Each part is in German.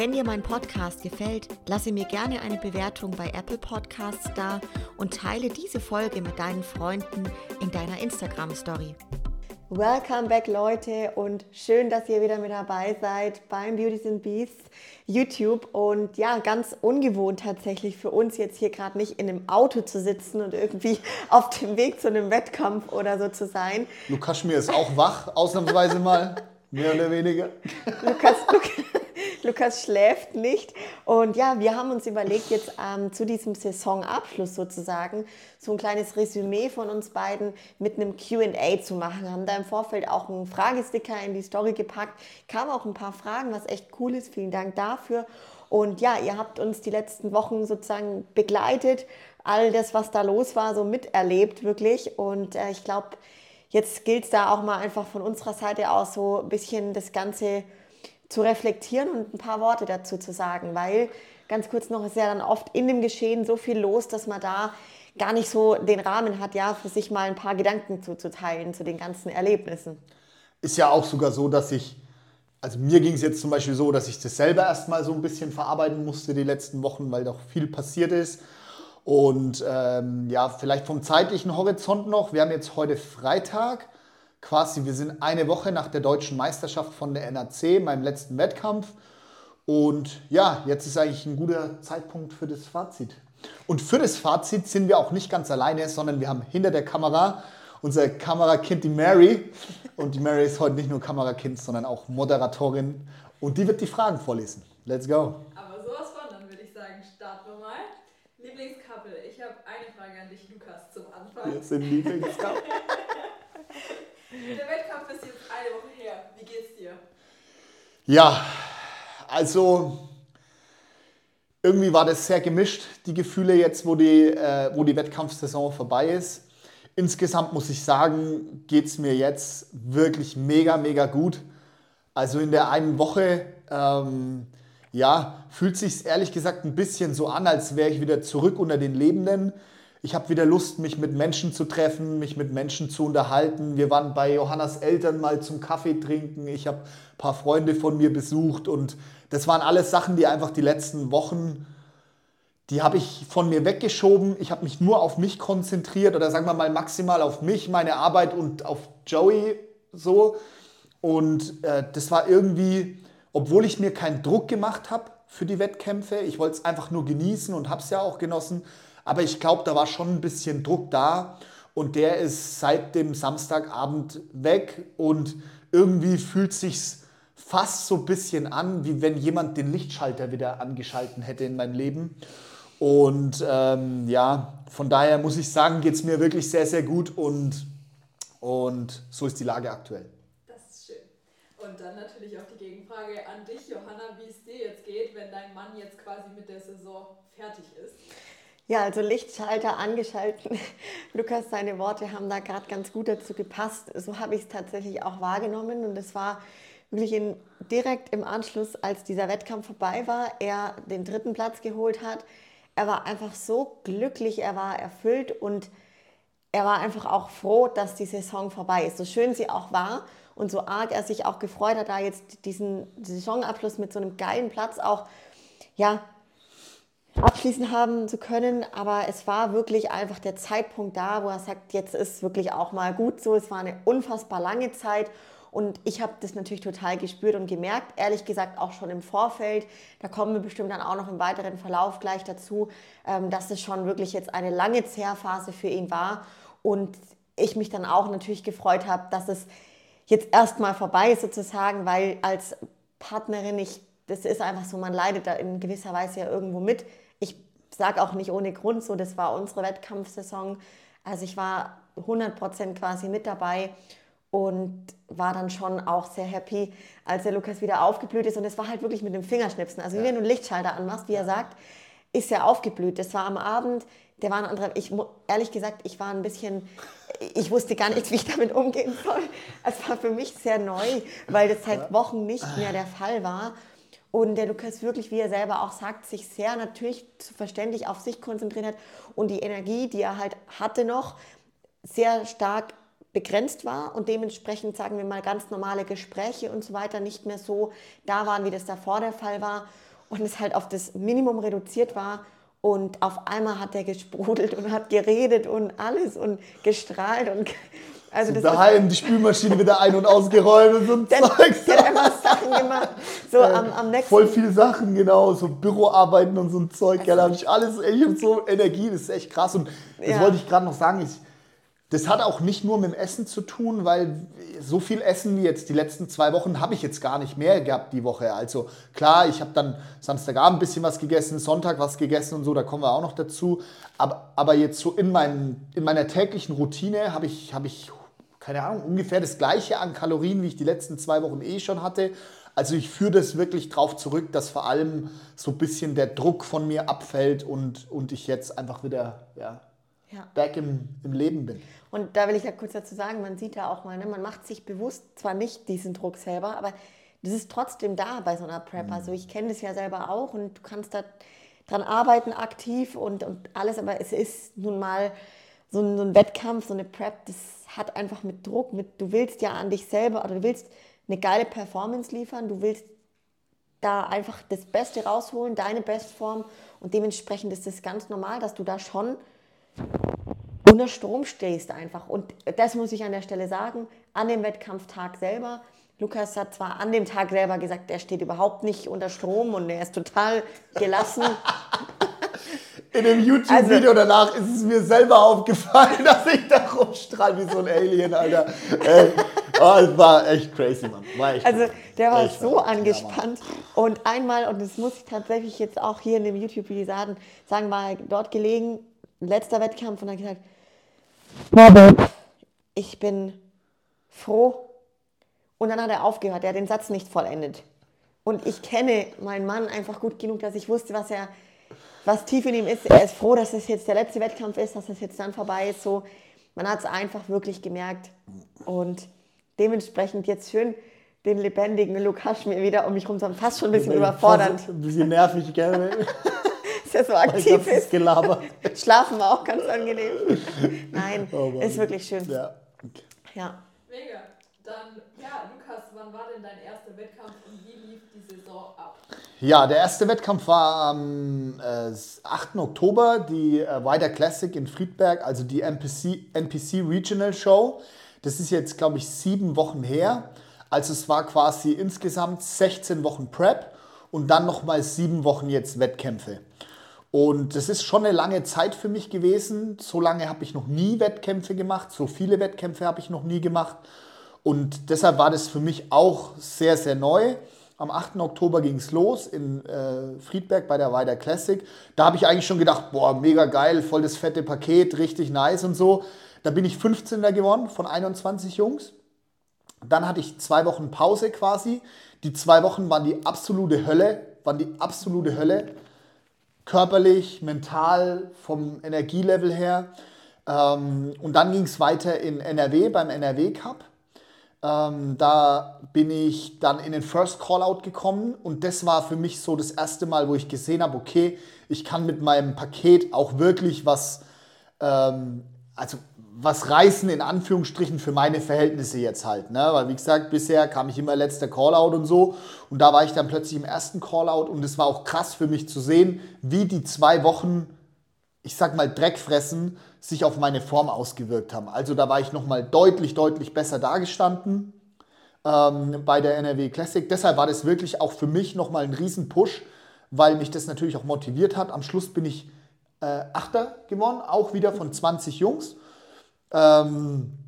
Wenn dir mein Podcast gefällt, lasse mir gerne eine Bewertung bei Apple Podcasts da und teile diese Folge mit deinen Freunden in deiner Instagram Story. Welcome back Leute und schön, dass ihr wieder mit dabei seid beim Beauties and Beasts YouTube und ja, ganz ungewohnt tatsächlich für uns jetzt hier gerade nicht in einem Auto zu sitzen und irgendwie auf dem Weg zu einem Wettkampf oder so zu sein. Lukas mir ist auch wach, ausnahmsweise mal, mehr oder weniger. Lukas, Lukas Lukas schläft nicht. Und ja, wir haben uns überlegt, jetzt ähm, zu diesem Saisonabschluss sozusagen so ein kleines Resümee von uns beiden mit einem QA zu machen. Haben da im Vorfeld auch einen Fragesticker in die Story gepackt. Kamen auch ein paar Fragen, was echt cool ist. Vielen Dank dafür. Und ja, ihr habt uns die letzten Wochen sozusagen begleitet, all das, was da los war, so miterlebt wirklich. Und äh, ich glaube, jetzt gilt es da auch mal einfach von unserer Seite aus so ein bisschen das Ganze zu reflektieren und ein paar Worte dazu zu sagen, weil ganz kurz noch ist ja dann oft in dem Geschehen so viel los, dass man da gar nicht so den Rahmen hat, ja, für sich mal ein paar Gedanken zuzuteilen zu den ganzen Erlebnissen. Ist ja auch sogar so, dass ich, also mir ging es jetzt zum Beispiel so, dass ich das selber erstmal so ein bisschen verarbeiten musste die letzten Wochen, weil doch viel passiert ist. Und ähm, ja, vielleicht vom zeitlichen Horizont noch. Wir haben jetzt heute Freitag quasi, wir sind eine Woche nach der deutschen Meisterschaft von der NAC, meinem letzten Wettkampf. Und ja, jetzt ist eigentlich ein guter Zeitpunkt für das Fazit. Und für das Fazit sind wir auch nicht ganz alleine, sondern wir haben hinter der Kamera unser Kamerakind, die Mary. Und die Mary ist heute nicht nur Kamerakind, sondern auch Moderatorin. Und die wird die Fragen vorlesen. Let's go. Aber sowas von, dann würde ich sagen, starten wir mal. Lieblingscouple, ich habe eine Frage an dich, Lukas, zum Anfang. Wir sind Lieblingscouple. Der Wettkampf ist jetzt eine Woche her. Wie geht's dir? Ja, also irgendwie war das sehr gemischt, die Gefühle jetzt, wo die, äh, wo die Wettkampfsaison vorbei ist. Insgesamt muss ich sagen, geht es mir jetzt wirklich mega, mega gut. Also in der einen Woche, ähm, ja, fühlt sich ehrlich gesagt ein bisschen so an, als wäre ich wieder zurück unter den Lebenden. Ich habe wieder Lust, mich mit Menschen zu treffen, mich mit Menschen zu unterhalten. Wir waren bei Johannas Eltern mal zum Kaffee trinken. Ich habe ein paar Freunde von mir besucht und das waren alles Sachen, die einfach die letzten Wochen, die habe ich von mir weggeschoben. Ich habe mich nur auf mich konzentriert oder sagen wir mal maximal auf mich, meine Arbeit und auf Joey so. Und äh, das war irgendwie, obwohl ich mir keinen Druck gemacht habe für die Wettkämpfe, ich wollte es einfach nur genießen und habe es ja auch genossen aber ich glaube, da war schon ein bisschen Druck da und der ist seit dem Samstagabend weg und irgendwie fühlt sich fast so ein bisschen an, wie wenn jemand den Lichtschalter wieder angeschalten hätte in meinem Leben. Und ähm, ja, von daher muss ich sagen, geht es mir wirklich sehr, sehr gut und, und so ist die Lage aktuell. Das ist schön. Und dann natürlich auch die Gegenfrage an dich, Johanna, wie es dir jetzt geht, wenn dein Mann jetzt quasi mit der Saison fertig ist. Ja, also Lichtschalter angeschalten. Lukas, seine Worte haben da gerade ganz gut dazu gepasst. So habe ich es tatsächlich auch wahrgenommen und es war wirklich in, direkt im Anschluss, als dieser Wettkampf vorbei war, er den dritten Platz geholt hat. Er war einfach so glücklich, er war erfüllt und er war einfach auch froh, dass die Saison vorbei ist. So schön sie auch war und so arg er sich auch gefreut hat, da jetzt diesen Saisonabschluss mit so einem geilen Platz auch ja, abschließen haben zu können. Aber es war wirklich einfach der Zeitpunkt da, wo er sagt, jetzt ist wirklich auch mal gut so. Es war eine unfassbar lange Zeit. Und ich habe das natürlich total gespürt und gemerkt, ehrlich gesagt auch schon im Vorfeld. Da kommen wir bestimmt dann auch noch im weiteren Verlauf gleich dazu, ähm, dass es schon wirklich jetzt eine lange Zehrphase für ihn war. Und ich mich dann auch natürlich gefreut habe, dass es jetzt erstmal vorbei ist sozusagen, weil als Partnerin, ich, das ist einfach so, man leidet da in gewisser Weise ja irgendwo mit sage auch nicht ohne Grund so, das war unsere Wettkampfsaison. Also ich war 100% quasi mit dabei und war dann schon auch sehr happy, als der Lukas wieder aufgeblüht ist. Und es war halt wirklich mit dem Fingerschnipsen. Also wie wenn du einen Lichtschalter anmachst, wie er sagt, ist er aufgeblüht. Das war am Abend der war ein anderer. Ich ehrlich gesagt, ich war ein bisschen, ich wusste gar nicht, wie ich damit umgehen soll. Es war für mich sehr neu, weil das seit Wochen nicht mehr der Fall war. Und der Lukas wirklich, wie er selber auch sagt, sich sehr natürlich verständlich auf sich konzentriert hat und die Energie, die er halt hatte noch, sehr stark begrenzt war und dementsprechend, sagen wir mal, ganz normale Gespräche und so weiter nicht mehr so da waren, wie das davor der Fall war und es halt auf das Minimum reduziert war. Und auf einmal hat er gesprudelt und hat geredet und alles und gestrahlt und also so daheim die Spülmaschine wieder ein- und ausgeräumt und so ein der, Zeugs. Der hat immer Sachen gemacht. So äh, am, am nächsten Voll viele Sachen, genau. So Büroarbeiten und so ein Zeug. Also, ja, da habe ich alles, ich habe so Energie, das ist echt krass. Und das ja. wollte ich gerade noch sagen. Ich, das hat auch nicht nur mit dem Essen zu tun, weil so viel Essen wie jetzt die letzten zwei Wochen habe ich jetzt gar nicht mehr gehabt die Woche. Also klar, ich habe dann Samstagabend ein bisschen was gegessen, Sonntag was gegessen und so, da kommen wir auch noch dazu. Aber, aber jetzt so in, mein, in meiner täglichen Routine habe ich, hab ich, keine Ahnung, ungefähr das gleiche an Kalorien, wie ich die letzten zwei Wochen eh schon hatte. Also ich führe das wirklich darauf zurück, dass vor allem so ein bisschen der Druck von mir abfällt und, und ich jetzt einfach wieder ja, ja. back im, im Leben bin. Und da will ich ja kurz dazu sagen, man sieht ja auch mal, ne, man macht sich bewusst zwar nicht diesen Druck selber, aber das ist trotzdem da bei so einer Prep. Mhm. Also ich kenne das ja selber auch und du kannst da dran arbeiten aktiv und, und alles, aber es ist nun mal so ein, so ein Wettkampf, so eine Prep, das hat einfach mit Druck, mit, du willst ja an dich selber oder du willst eine geile Performance liefern, du willst da einfach das Beste rausholen, deine Bestform und dementsprechend ist es ganz normal, dass du da schon unter Strom stehst einfach. Und das muss ich an der Stelle sagen, an dem Wettkampftag selber. Lukas hat zwar an dem Tag selber gesagt, er steht überhaupt nicht unter Strom und er ist total gelassen. In dem YouTube-Video also, danach ist es mir selber aufgefallen, dass ich da rumstrahle wie so ein Alien, Alter. Ey, oh, es war echt crazy, Mann. War echt also der war echt so angespannt. Ja, und einmal, und das muss ich tatsächlich jetzt auch hier in dem YouTube-Video sagen, sagen, war er dort gelegen, letzter Wettkampf und hat gesagt, ich bin froh. Und dann hat er aufgehört, er hat den Satz nicht vollendet. Und ich kenne meinen Mann einfach gut genug, dass ich wusste, was er, was tief in ihm ist. Er ist froh, dass es jetzt der letzte Wettkampf ist, dass es jetzt dann vorbei ist. So, man hat es einfach wirklich gemerkt. Und dementsprechend jetzt schön den lebendigen Lukas mir wieder um mich rum, fast schon ein bisschen überfordernd. Ein bisschen nervig, gell? dass er so aktiv ist. Gelaber. Schlafen war auch ganz angenehm. Nein, oh ist wirklich schön. Ja. ja. Mega. Dann, ja, Lukas, wann war denn dein erster Wettkampf und wie lief die Saison ab? Ja, der erste Wettkampf war am äh, 8. Oktober, die äh, Wider Classic in Friedberg, also die NPC, NPC Regional Show. Das ist jetzt, glaube ich, sieben Wochen her. Also es war quasi insgesamt 16 Wochen Prep und dann nochmal sieben Wochen jetzt Wettkämpfe. Und das ist schon eine lange Zeit für mich gewesen. So lange habe ich noch nie Wettkämpfe gemacht. So viele Wettkämpfe habe ich noch nie gemacht. Und deshalb war das für mich auch sehr, sehr neu. Am 8. Oktober ging es los in äh, Friedberg bei der Weider Classic. Da habe ich eigentlich schon gedacht, boah, mega geil, voll das fette Paket, richtig nice und so. Da bin ich 15. geworden von 21 Jungs. Dann hatte ich zwei Wochen Pause quasi. Die zwei Wochen waren die absolute Hölle, waren die absolute Hölle körperlich, mental, vom Energielevel her. Ähm, und dann ging es weiter in NRW beim NRW Cup. Ähm, da bin ich dann in den First Callout gekommen und das war für mich so das erste Mal, wo ich gesehen habe, okay, ich kann mit meinem Paket auch wirklich was, ähm, also was reißen in Anführungsstrichen für meine Verhältnisse jetzt halt. Ne? Weil wie gesagt, bisher kam ich immer letzter Callout und so. Und da war ich dann plötzlich im ersten Callout und es war auch krass für mich zu sehen, wie die zwei Wochen, ich sag mal, Dreckfressen sich auf meine Form ausgewirkt haben. Also da war ich nochmal deutlich, deutlich besser dargestanden ähm, bei der NRW Classic. Deshalb war das wirklich auch für mich nochmal ein Riesen-Push, weil mich das natürlich auch motiviert hat. Am Schluss bin ich äh, Achter gewonnen, auch wieder von 20 Jungs. Ähm,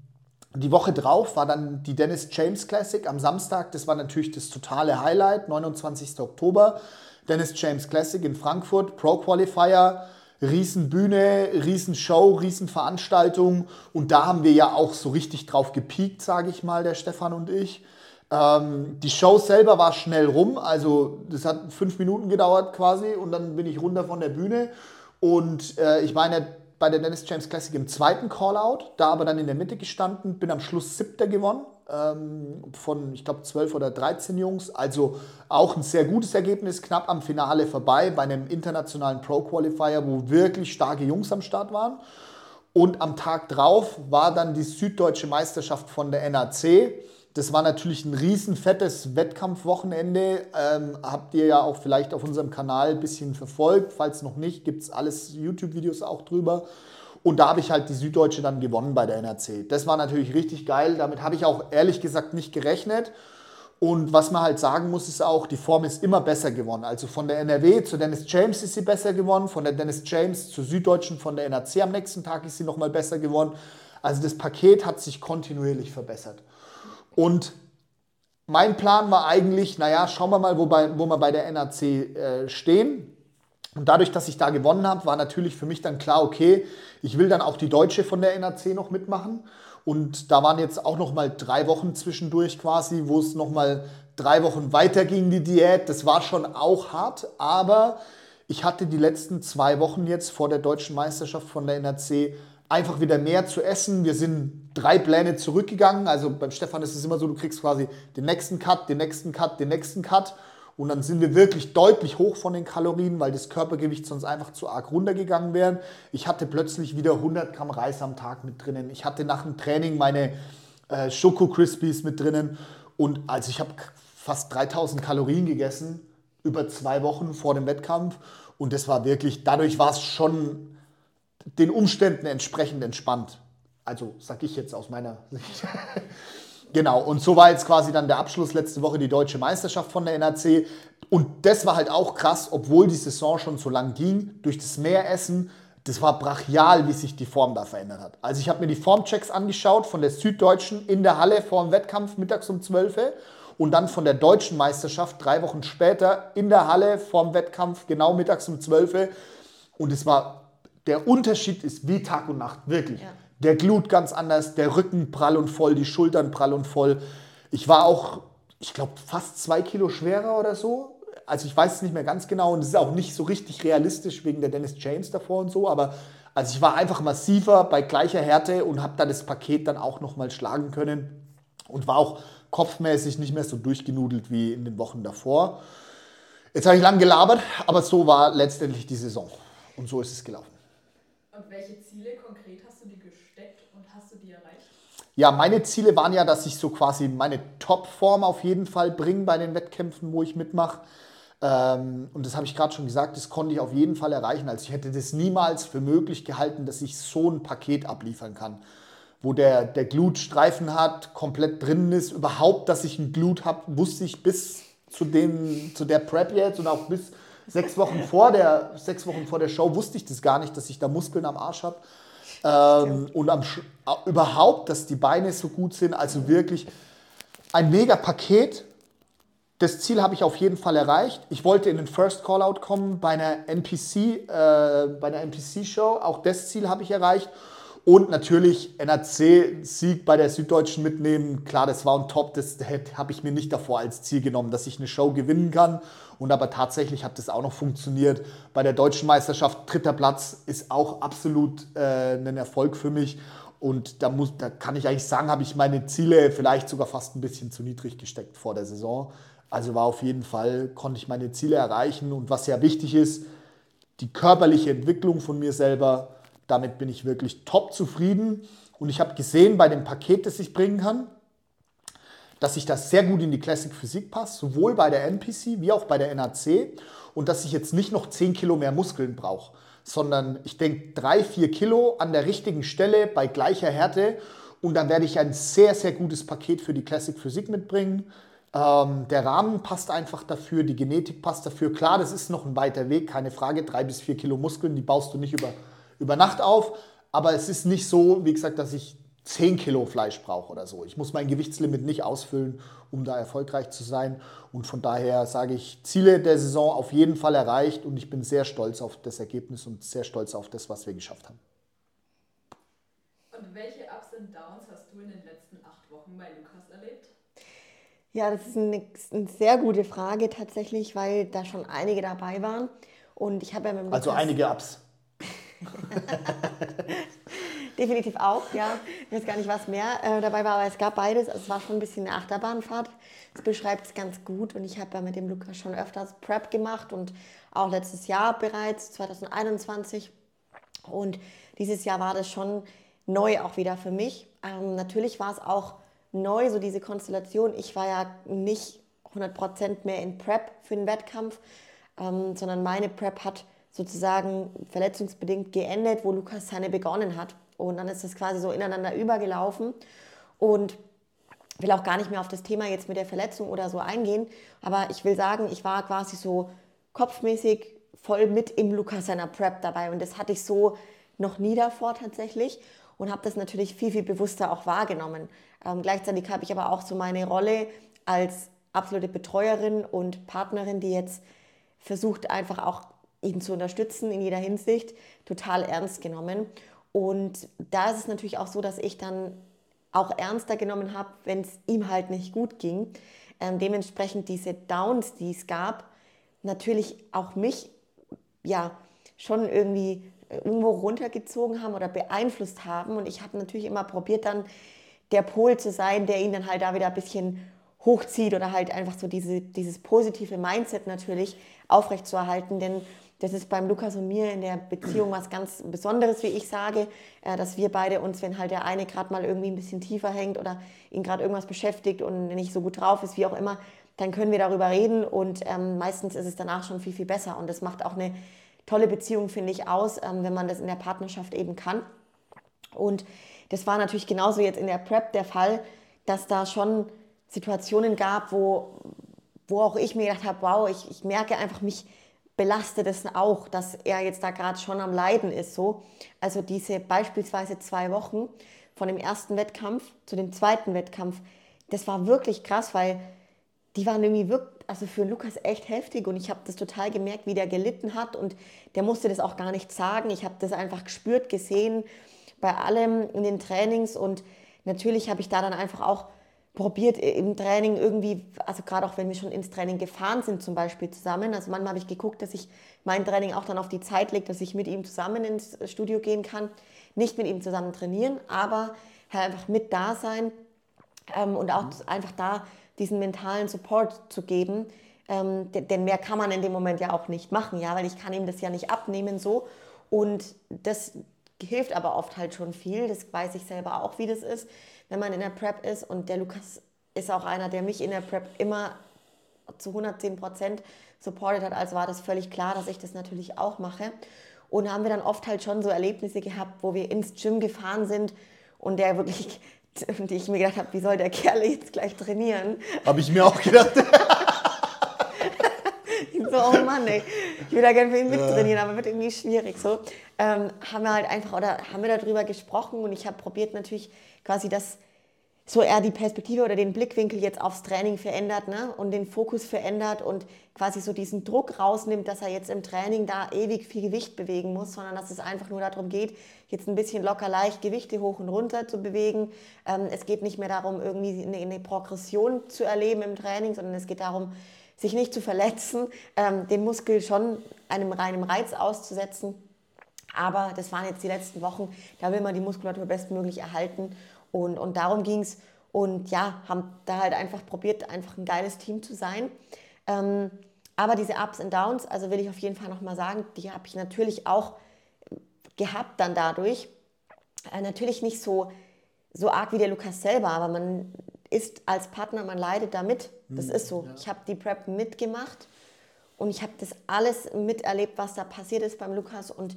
die Woche drauf war dann die Dennis James Classic am Samstag. Das war natürlich das totale Highlight, 29. Oktober. Dennis James Classic in Frankfurt, Pro Qualifier, Riesenbühne, Riesenshow, Riesenveranstaltung. Und da haben wir ja auch so richtig drauf gepiekt, sage ich mal, der Stefan und ich. Ähm, die Show selber war schnell rum, also das hat fünf Minuten gedauert quasi und dann bin ich runter von der Bühne. Und äh, ich der bei der Dennis James Classic im zweiten Callout, da aber dann in der Mitte gestanden, bin am Schluss siebter gewonnen ähm, von, ich glaube, 12 oder 13 Jungs. Also auch ein sehr gutes Ergebnis, knapp am Finale vorbei bei einem internationalen Pro-Qualifier, wo wirklich starke Jungs am Start waren. Und am Tag drauf war dann die Süddeutsche Meisterschaft von der NAC. Das war natürlich ein riesen fettes Wettkampfwochenende. Ähm, habt ihr ja auch vielleicht auf unserem Kanal ein bisschen verfolgt. Falls noch nicht, gibt es alles YouTube-Videos auch drüber. Und da habe ich halt die Süddeutsche dann gewonnen bei der NRC. Das war natürlich richtig geil. Damit habe ich auch ehrlich gesagt nicht gerechnet. Und was man halt sagen muss, ist auch, die Form ist immer besser geworden. Also von der NRW zu Dennis James ist sie besser geworden, von der Dennis James zur Süddeutschen, von der NRC am nächsten Tag ist sie nochmal besser geworden. Also das Paket hat sich kontinuierlich verbessert. Und mein Plan war eigentlich, naja, schauen wir mal, wo, bei, wo wir bei der NRC äh, stehen. Und dadurch, dass ich da gewonnen habe, war natürlich für mich dann klar, okay, ich will dann auch die Deutsche von der NAC noch mitmachen. Und da waren jetzt auch noch mal drei Wochen zwischendurch quasi, wo es noch mal drei Wochen weiter ging, die Diät. Das war schon auch hart, aber ich hatte die letzten zwei Wochen jetzt vor der deutschen Meisterschaft von der NAC einfach wieder mehr zu essen. Wir sind drei Pläne zurückgegangen. Also beim Stefan ist es immer so, du kriegst quasi den nächsten Cut, den nächsten Cut, den nächsten Cut. Und dann sind wir wirklich deutlich hoch von den Kalorien, weil das Körpergewicht sonst einfach zu arg runtergegangen wäre. Ich hatte plötzlich wieder 100 Gramm Reis am Tag mit drinnen. Ich hatte nach dem Training meine äh, Schoko Crispies mit drinnen. Und also ich habe fast 3000 Kalorien gegessen über zwei Wochen vor dem Wettkampf. Und das war wirklich, dadurch war es schon den Umständen entsprechend entspannt. Also sag ich jetzt aus meiner Sicht. Genau, und so war jetzt quasi dann der Abschluss letzte Woche die deutsche Meisterschaft von der NAC. Und das war halt auch krass, obwohl die Saison schon so lang ging, durch das Meeressen, das war brachial, wie sich die Form da verändert hat. Also ich habe mir die Formchecks angeschaut von der Süddeutschen in der Halle vor dem Wettkampf mittags um 12 Uhr und dann von der deutschen Meisterschaft drei Wochen später in der Halle vor dem Wettkampf genau mittags um 12 Uhr. Und es war, der Unterschied ist wie Tag und Nacht, wirklich. Ja. Der Glut ganz anders, der Rücken prall und voll, die Schultern prall und voll. Ich war auch, ich glaube, fast zwei Kilo schwerer oder so. Also ich weiß es nicht mehr ganz genau und es ist auch nicht so richtig realistisch wegen der Dennis James davor und so, aber also ich war einfach massiver bei gleicher Härte und habe da das Paket dann auch nochmal schlagen können und war auch kopfmäßig nicht mehr so durchgenudelt wie in den Wochen davor. Jetzt habe ich lang gelabert, aber so war letztendlich die Saison und so ist es gelaufen. Und welche Ziele konkret hast du dir hast du die erreicht? Ja, meine Ziele waren ja, dass ich so quasi meine Topform auf jeden Fall bringe bei den Wettkämpfen, wo ich mitmache. Ähm, und das habe ich gerade schon gesagt, das konnte ich auf jeden Fall erreichen. Also ich hätte das niemals für möglich gehalten, dass ich so ein Paket abliefern kann, wo der, der Glutstreifen hat, komplett drin ist. Überhaupt, dass ich ein Glut habe, wusste ich bis zu, den, zu der Prep jetzt und auch bis sechs Wochen vor der, sechs Wochen vor der Show wusste ich das gar nicht, dass ich da Muskeln am Arsch habe. Ähm, und am, überhaupt, dass die Beine so gut sind. Also wirklich ein mega Paket. Das Ziel habe ich auf jeden Fall erreicht. Ich wollte in den First Callout kommen bei einer NPC, äh, bei einer NPC-Show. Auch das Ziel habe ich erreicht. Und natürlich NAC-Sieg bei der Süddeutschen mitnehmen. Klar, das war ein Top. Das habe ich mir nicht davor als Ziel genommen, dass ich eine Show gewinnen kann und aber tatsächlich hat das auch noch funktioniert. Bei der deutschen Meisterschaft dritter Platz ist auch absolut äh, ein Erfolg für mich. Und da, muss, da kann ich eigentlich sagen, habe ich meine Ziele vielleicht sogar fast ein bisschen zu niedrig gesteckt vor der Saison. Also war auf jeden Fall, konnte ich meine Ziele erreichen. Und was sehr wichtig ist, die körperliche Entwicklung von mir selber, damit bin ich wirklich top zufrieden. Und ich habe gesehen bei dem Paket, das ich bringen kann, dass ich das sehr gut in die Classic Physik passt, sowohl bei der NPC wie auch bei der NAC und dass ich jetzt nicht noch 10 Kilo mehr Muskeln brauche, sondern ich denke 3, 4 Kilo an der richtigen Stelle bei gleicher Härte und dann werde ich ein sehr, sehr gutes Paket für die Classic Physik mitbringen. Ähm, der Rahmen passt einfach dafür, die Genetik passt dafür. Klar, das ist noch ein weiter Weg, keine Frage. 3 bis 4 Kilo Muskeln, die baust du nicht über, über Nacht auf. Aber es ist nicht so, wie gesagt, dass ich 10 Kilo Fleisch brauche oder so. Ich muss mein Gewichtslimit nicht ausfüllen, um da erfolgreich zu sein. Und von daher sage ich, Ziele der Saison auf jeden Fall erreicht und ich bin sehr stolz auf das Ergebnis und sehr stolz auf das, was wir geschafft haben. Und welche Ups und Downs hast du in den letzten acht Wochen bei Lukas erlebt? Ja, das ist eine, eine sehr gute Frage tatsächlich, weil da schon einige dabei waren. Und ich habe ja mit Also einige Ups. Definitiv auch, ja. Ich weiß gar nicht, was mehr äh, dabei war, aber es gab beides. Also es war schon ein bisschen eine Achterbahnfahrt. Das beschreibt es ganz gut. Und ich habe ja mit dem Lukas schon öfters Prep gemacht und auch letztes Jahr bereits, 2021. Und dieses Jahr war das schon neu auch wieder für mich. Ähm, natürlich war es auch neu, so diese Konstellation. Ich war ja nicht 100% mehr in Prep für den Wettkampf, ähm, sondern meine Prep hat sozusagen verletzungsbedingt geendet, wo Lukas seine begonnen hat. Und dann ist das quasi so ineinander übergelaufen. Und will auch gar nicht mehr auf das Thema jetzt mit der Verletzung oder so eingehen. Aber ich will sagen, ich war quasi so kopfmäßig voll mit im Lukas seiner Prep dabei. Und das hatte ich so noch nie davor tatsächlich und habe das natürlich viel, viel bewusster auch wahrgenommen. Ähm, gleichzeitig habe ich aber auch so meine Rolle als absolute Betreuerin und Partnerin, die jetzt versucht einfach auch ihn zu unterstützen in jeder Hinsicht, total ernst genommen. Und da ist es natürlich auch so, dass ich dann auch ernster genommen habe, wenn es ihm halt nicht gut ging. Ähm, dementsprechend diese Downs, die es gab, natürlich auch mich ja schon irgendwie irgendwo runtergezogen haben oder beeinflusst haben. Und ich habe natürlich immer probiert, dann der Pol zu sein, der ihn dann halt da wieder ein bisschen hochzieht oder halt einfach so diese, dieses positive Mindset natürlich aufrechtzuerhalten. Denn das ist beim Lukas und mir in der Beziehung was ganz Besonderes, wie ich sage, äh, dass wir beide uns, wenn halt der eine gerade mal irgendwie ein bisschen tiefer hängt oder ihn gerade irgendwas beschäftigt und nicht so gut drauf ist, wie auch immer, dann können wir darüber reden und ähm, meistens ist es danach schon viel, viel besser. Und das macht auch eine tolle Beziehung, finde ich, aus, ähm, wenn man das in der Partnerschaft eben kann. Und das war natürlich genauso jetzt in der Prep der Fall, dass da schon Situationen gab, wo, wo auch ich mir gedacht habe, wow, ich, ich merke einfach, mich belastet es auch, dass er jetzt da gerade schon am Leiden ist. So. Also diese beispielsweise zwei Wochen von dem ersten Wettkampf zu dem zweiten Wettkampf, das war wirklich krass, weil die waren irgendwie wirklich, also für Lukas echt heftig und ich habe das total gemerkt, wie der gelitten hat und der musste das auch gar nicht sagen. Ich habe das einfach gespürt, gesehen bei allem in den Trainings und natürlich habe ich da dann einfach auch probiert im Training irgendwie, also gerade auch wenn wir schon ins Training gefahren sind zum Beispiel zusammen, also manchmal habe ich geguckt, dass ich mein Training auch dann auf die Zeit lege, dass ich mit ihm zusammen ins Studio gehen kann, nicht mit ihm zusammen trainieren, aber halt einfach mit da sein ähm, und auch mhm. einfach da diesen mentalen Support zu geben. Ähm, denn mehr kann man in dem Moment ja auch nicht machen, ja, weil ich kann ihm das ja nicht abnehmen so. Und das hilft aber oft halt schon viel. Das weiß ich selber auch, wie das ist, wenn man in der Prep ist. Und der Lukas ist auch einer, der mich in der Prep immer zu 110 Prozent supportet hat. Also war das völlig klar, dass ich das natürlich auch mache. Und haben wir dann oft halt schon so Erlebnisse gehabt, wo wir ins Gym gefahren sind und der wirklich und ich mir gedacht habe, wie soll der Kerl jetzt gleich trainieren? Habe ich mir auch gedacht. so, oh Mann, ey, ich will da gerne für ihn mittrainieren, aber wird irgendwie schwierig. So ähm, haben wir halt einfach, oder haben wir darüber gesprochen und ich habe probiert natürlich quasi das so er die Perspektive oder den Blickwinkel jetzt aufs Training verändert ne? und den Fokus verändert und quasi so diesen Druck rausnimmt, dass er jetzt im Training da ewig viel Gewicht bewegen muss, sondern dass es einfach nur darum geht, jetzt ein bisschen locker leicht Gewichte hoch und runter zu bewegen. Ähm, es geht nicht mehr darum, irgendwie eine, eine, Progression zu erleben im Training, sondern es geht darum, sich nicht zu verletzen, ähm, den Muskel schon einem reinen Reiz auszusetzen. Aber das waren jetzt die letzten Wochen, da will man die Muskulatur bestmöglich erhalten und, und darum ging es. Und ja, haben da halt einfach probiert, einfach ein geiles Team zu sein. Ähm, aber diese Ups und Downs, also will ich auf jeden Fall nochmal sagen, die habe ich natürlich auch gehabt dann dadurch. Äh, natürlich nicht so, so arg wie der Lukas selber, aber man ist als Partner, man leidet damit. Das hm, ist so. Ja. Ich habe die Prep mitgemacht und ich habe das alles miterlebt, was da passiert ist beim Lukas und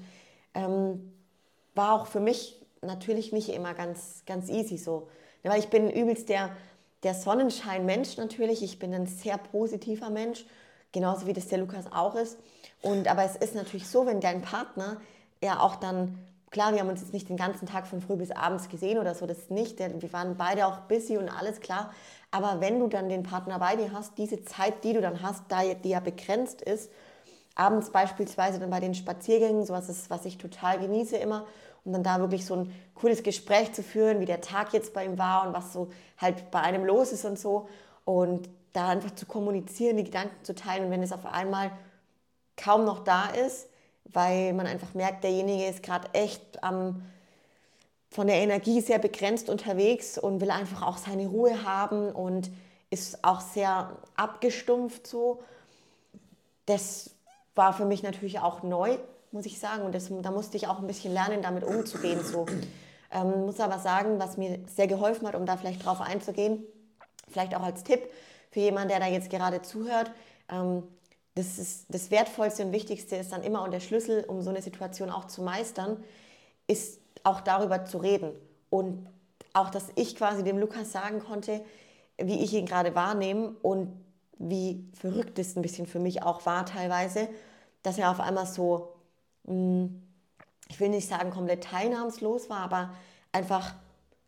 ähm, war auch für mich natürlich nicht immer ganz, ganz easy so. Weil ich bin übelst der, der Sonnenschein-Mensch natürlich. Ich bin ein sehr positiver Mensch, genauso wie das der Lukas auch ist. Und, aber es ist natürlich so, wenn dein Partner ja auch dann, klar, wir haben uns jetzt nicht den ganzen Tag von früh bis abends gesehen oder so, das nicht. Wir waren beide auch busy und alles klar. Aber wenn du dann den Partner bei dir hast, diese Zeit, die du dann hast, da die ja begrenzt ist, abends beispielsweise dann bei den Spaziergängen, sowas ist, was ich total genieße immer, und dann da wirklich so ein cooles Gespräch zu führen, wie der Tag jetzt bei ihm war und was so halt bei einem los ist und so. Und da einfach zu kommunizieren, die Gedanken zu teilen. Und wenn es auf einmal kaum noch da ist, weil man einfach merkt, derjenige ist gerade echt am, von der Energie sehr begrenzt unterwegs und will einfach auch seine Ruhe haben und ist auch sehr abgestumpft so. Das war für mich natürlich auch neu, muss ich sagen. Und das, da musste ich auch ein bisschen lernen, damit umzugehen. So. Ähm, muss aber sagen, was mir sehr geholfen hat, um da vielleicht drauf einzugehen, vielleicht auch als Tipp für jemanden, der da jetzt gerade zuhört. Ähm, das, ist, das Wertvollste und Wichtigste ist dann immer und der Schlüssel, um so eine Situation auch zu meistern, ist auch darüber zu reden. Und auch, dass ich quasi dem Lukas sagen konnte, wie ich ihn gerade wahrnehme und wie verrückt es ein bisschen für mich auch war teilweise, dass er auf einmal so, ich will nicht sagen komplett teilnahmslos war, aber einfach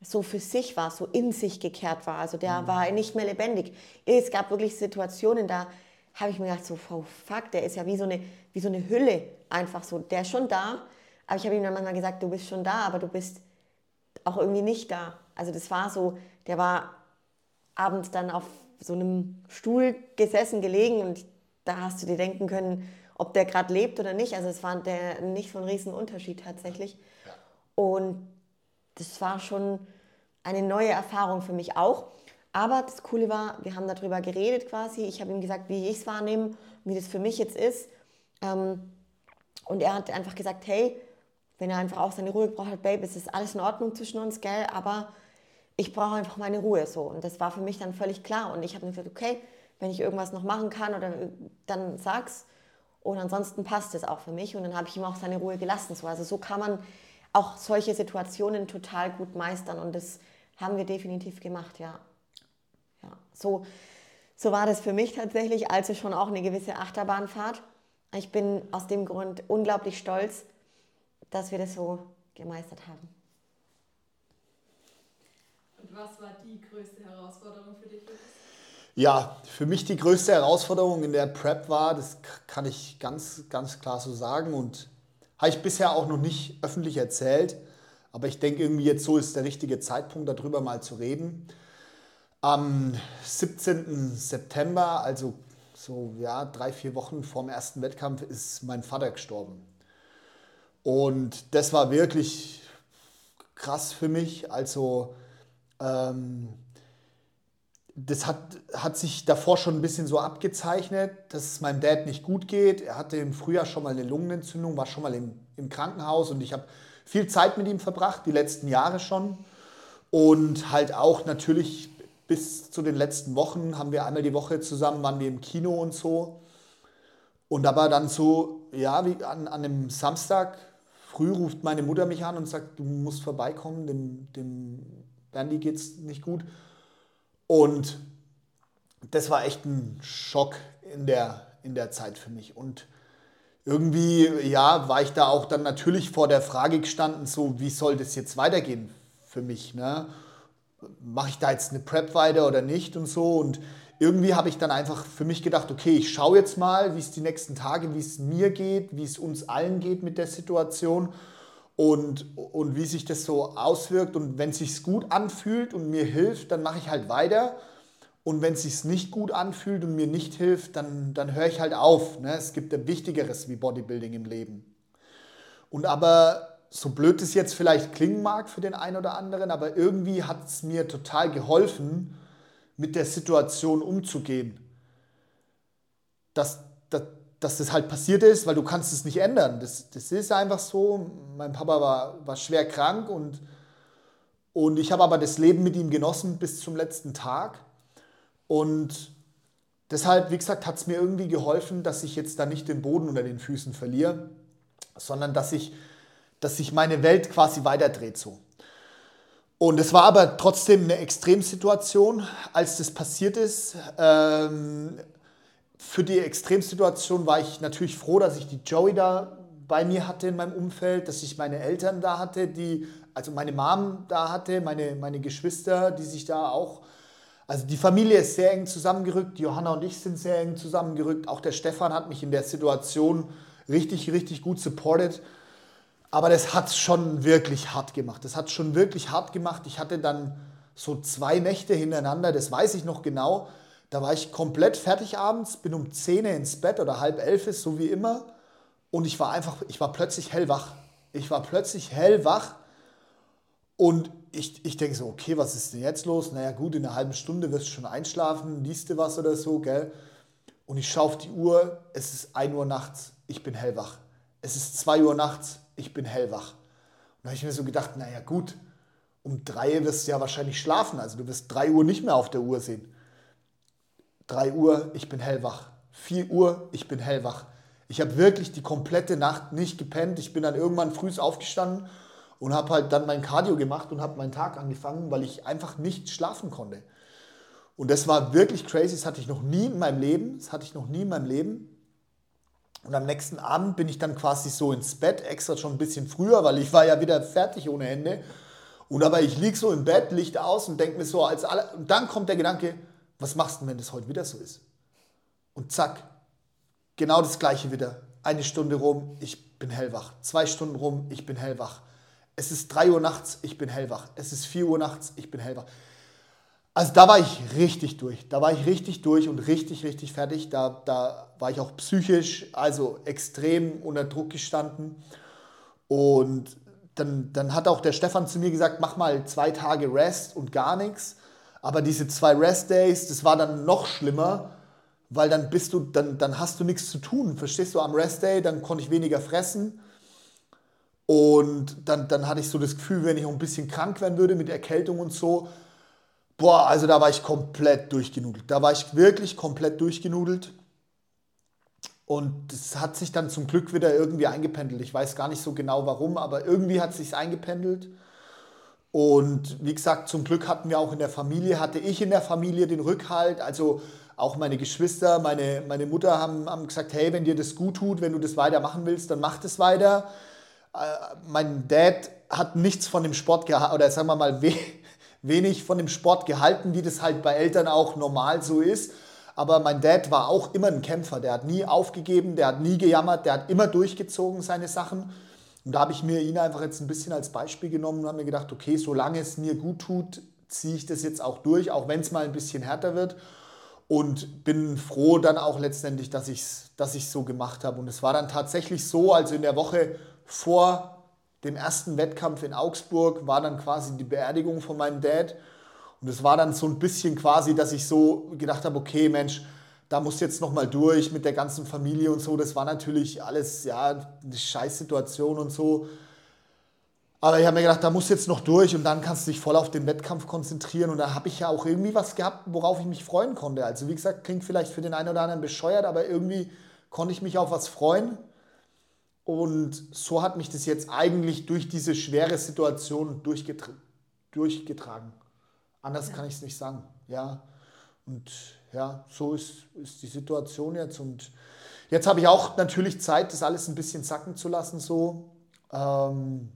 so für sich war, so in sich gekehrt war. Also der mhm. war nicht mehr lebendig. Es gab wirklich Situationen, da habe ich mir gedacht, so, oh fuck, der ist ja wie so, eine, wie so eine Hülle einfach so. Der ist schon da, aber ich habe ihm dann manchmal gesagt, du bist schon da, aber du bist auch irgendwie nicht da. Also das war so, der war abends dann auf so einem Stuhl gesessen, gelegen und da hast du dir denken können, ob der gerade lebt oder nicht. Also es war der, nicht so ein riesen Unterschied tatsächlich. Und das war schon eine neue Erfahrung für mich auch. Aber das Coole war, wir haben darüber geredet quasi. Ich habe ihm gesagt, wie ich es wahrnehme, wie das für mich jetzt ist. Ähm, und er hat einfach gesagt, hey, wenn er einfach auch seine Ruhe gebraucht hat, Babe, es ist alles in Ordnung zwischen uns, gell, aber ich brauche einfach meine Ruhe so. Und das war für mich dann völlig klar. Und ich habe mir gesagt, okay, wenn ich irgendwas noch machen kann oder dann sag's. Und ansonsten passt es auch für mich. Und dann habe ich ihm auch seine Ruhe gelassen. So. Also so kann man auch solche Situationen total gut meistern. Und das haben wir definitiv gemacht, ja. ja. So, so war das für mich tatsächlich, also schon auch eine gewisse Achterbahnfahrt. Ich bin aus dem Grund unglaublich stolz, dass wir das so gemeistert haben. Und was war die größte Herausforderung für dich, Ja, für mich die größte Herausforderung in der Prep war, das kann ich ganz, ganz klar so sagen und habe ich bisher auch noch nicht öffentlich erzählt, aber ich denke irgendwie jetzt so ist der richtige Zeitpunkt, darüber mal zu reden. Am 17. September, also so ja, drei, vier Wochen vor dem ersten Wettkampf, ist mein Vater gestorben. Und das war wirklich krass für mich. Also ähm, das hat, hat sich davor schon ein bisschen so abgezeichnet, dass es meinem Dad nicht gut geht. Er hatte im Frühjahr schon mal eine Lungenentzündung, war schon mal im, im Krankenhaus und ich habe viel Zeit mit ihm verbracht, die letzten Jahre schon. Und halt auch natürlich bis zu den letzten Wochen haben wir einmal die Woche zusammen, waren wir im Kino und so. Und aber dann so, ja, wie an, an einem Samstag früh ruft meine Mutter mich an und sagt, du musst vorbeikommen, dem, dem geht es nicht gut. Und das war echt ein Schock in der, in der Zeit für mich. Und irgendwie, ja, war ich da auch dann natürlich vor der Frage gestanden, so, wie soll das jetzt weitergehen für mich? Ne? Mache ich da jetzt eine Prep weiter oder nicht und so? Und irgendwie habe ich dann einfach für mich gedacht, okay, ich schaue jetzt mal, wie es die nächsten Tage, wie es mir geht, wie es uns allen geht mit der Situation und, und wie sich das so auswirkt. Und wenn es sich gut anfühlt und mir hilft, dann mache ich halt weiter. Und wenn es sich nicht gut anfühlt und mir nicht hilft, dann, dann höre ich halt auf. Ne? Es gibt ja Wichtigeres wie Bodybuilding im Leben. Und aber, so blöd es jetzt vielleicht klingen mag für den einen oder anderen, aber irgendwie hat es mir total geholfen, mit der Situation umzugehen. Dass, dass, das halt passiert ist, weil du kannst es nicht ändern. Das, das ist einfach so. Mein Papa war, war schwer krank und, und ich habe aber das Leben mit ihm genossen bis zum letzten Tag. Und deshalb, wie gesagt, hat es mir irgendwie geholfen, dass ich jetzt da nicht den Boden unter den Füßen verliere, sondern dass ich, dass sich meine Welt quasi weiterdreht so. Und es war aber trotzdem eine Extremsituation, als das passiert ist. Ähm, für die Extremsituation war ich natürlich froh, dass ich die Joey da bei mir hatte in meinem Umfeld, dass ich meine Eltern da hatte, die, also meine Mom da hatte, meine, meine Geschwister, die sich da auch, also die Familie ist sehr eng zusammengerückt, Johanna und ich sind sehr eng zusammengerückt, auch der Stefan hat mich in der Situation richtig, richtig gut supported. Aber das hat es schon wirklich hart gemacht. Das hat schon wirklich hart gemacht. Ich hatte dann so zwei Nächte hintereinander, das weiß ich noch genau, da war ich komplett fertig abends, bin um 10 ins Bett oder halb elf, so wie immer. Und ich war einfach, ich war plötzlich hellwach. Ich war plötzlich hellwach und ich, ich denke so, okay, was ist denn jetzt los? Naja gut, in einer halben Stunde wirst du schon einschlafen, liest du was oder so, gell? Und ich schaue auf die Uhr, es ist 1 Uhr nachts, ich bin hellwach. Es ist 2 Uhr nachts, ich bin hellwach. Und da habe ich mir so gedacht, naja gut, um 3 wirst du ja wahrscheinlich schlafen, also du wirst 3 Uhr nicht mehr auf der Uhr sehen. 3 Uhr, ich bin hellwach. 4 Uhr, ich bin hellwach. Ich habe wirklich die komplette Nacht nicht gepennt. Ich bin dann irgendwann früh aufgestanden und habe halt dann mein Cardio gemacht und habe meinen Tag angefangen, weil ich einfach nicht schlafen konnte. Und das war wirklich crazy, das hatte ich noch nie in meinem Leben, das hatte ich noch nie in meinem Leben. Und am nächsten Abend bin ich dann quasi so ins Bett, extra schon ein bisschen früher, weil ich war ja wieder fertig ohne Ende. Und aber ich liege so im Bett, Licht aus und denke mir so, als alle, und dann kommt der Gedanke, was machst du, wenn das heute wieder so ist? Und zack, genau das gleiche wieder. Eine Stunde rum, ich bin hellwach. Zwei Stunden rum, ich bin hellwach. Es ist 3 Uhr nachts, ich bin hellwach. Es ist 4 Uhr nachts, ich bin hellwach. Also da war ich richtig durch. Da war ich richtig durch und richtig, richtig fertig. Da, da war ich auch psychisch, also extrem unter Druck gestanden. Und dann, dann hat auch der Stefan zu mir gesagt, mach mal zwei Tage Rest und gar nichts. Aber diese zwei Rest-Days, das war dann noch schlimmer, weil dann bist du, dann, dann hast du nichts zu tun. Verstehst du, am Rest-Day, dann konnte ich weniger fressen. Und dann, dann hatte ich so das Gefühl, wenn ich auch ein bisschen krank werden würde mit Erkältung und so, boah, also da war ich komplett durchgenudelt. Da war ich wirklich komplett durchgenudelt. Und das hat sich dann zum Glück wieder irgendwie eingependelt. Ich weiß gar nicht so genau warum, aber irgendwie hat es sich eingependelt. Und wie gesagt, zum Glück hatten wir auch in der Familie, hatte ich in der Familie den Rückhalt. Also auch meine Geschwister, meine, meine Mutter haben, haben gesagt, hey, wenn dir das gut tut, wenn du das weitermachen willst, dann mach das weiter. Äh, mein Dad hat nichts von dem Sport gehalten, oder sagen wir mal we wenig von dem Sport gehalten, wie das halt bei Eltern auch normal so ist. Aber mein Dad war auch immer ein Kämpfer. Der hat nie aufgegeben, der hat nie gejammert, der hat immer durchgezogen seine Sachen. Und da habe ich mir ihn einfach jetzt ein bisschen als Beispiel genommen und habe mir gedacht, okay, solange es mir gut tut, ziehe ich das jetzt auch durch, auch wenn es mal ein bisschen härter wird. Und bin froh dann auch letztendlich, dass ich es dass so gemacht habe. Und es war dann tatsächlich so, also in der Woche vor dem ersten Wettkampf in Augsburg war dann quasi die Beerdigung von meinem Dad. Und es war dann so ein bisschen quasi, dass ich so gedacht habe, okay, Mensch, da muss jetzt nochmal durch mit der ganzen Familie und so. Das war natürlich alles, ja, eine Scheißsituation und so. Aber ich habe mir gedacht, da muss jetzt noch durch und dann kannst du dich voll auf den Wettkampf konzentrieren. Und da habe ich ja auch irgendwie was gehabt, worauf ich mich freuen konnte. Also wie gesagt, klingt vielleicht für den einen oder anderen bescheuert, aber irgendwie konnte ich mich auf was freuen. Und so hat mich das jetzt eigentlich durch diese schwere Situation durchgetra durchgetragen. Anders ja. kann ich es nicht sagen. Ja. Und ja, so ist, ist die Situation jetzt. Und jetzt habe ich auch natürlich Zeit, das alles ein bisschen sacken zu lassen. So. Ähm,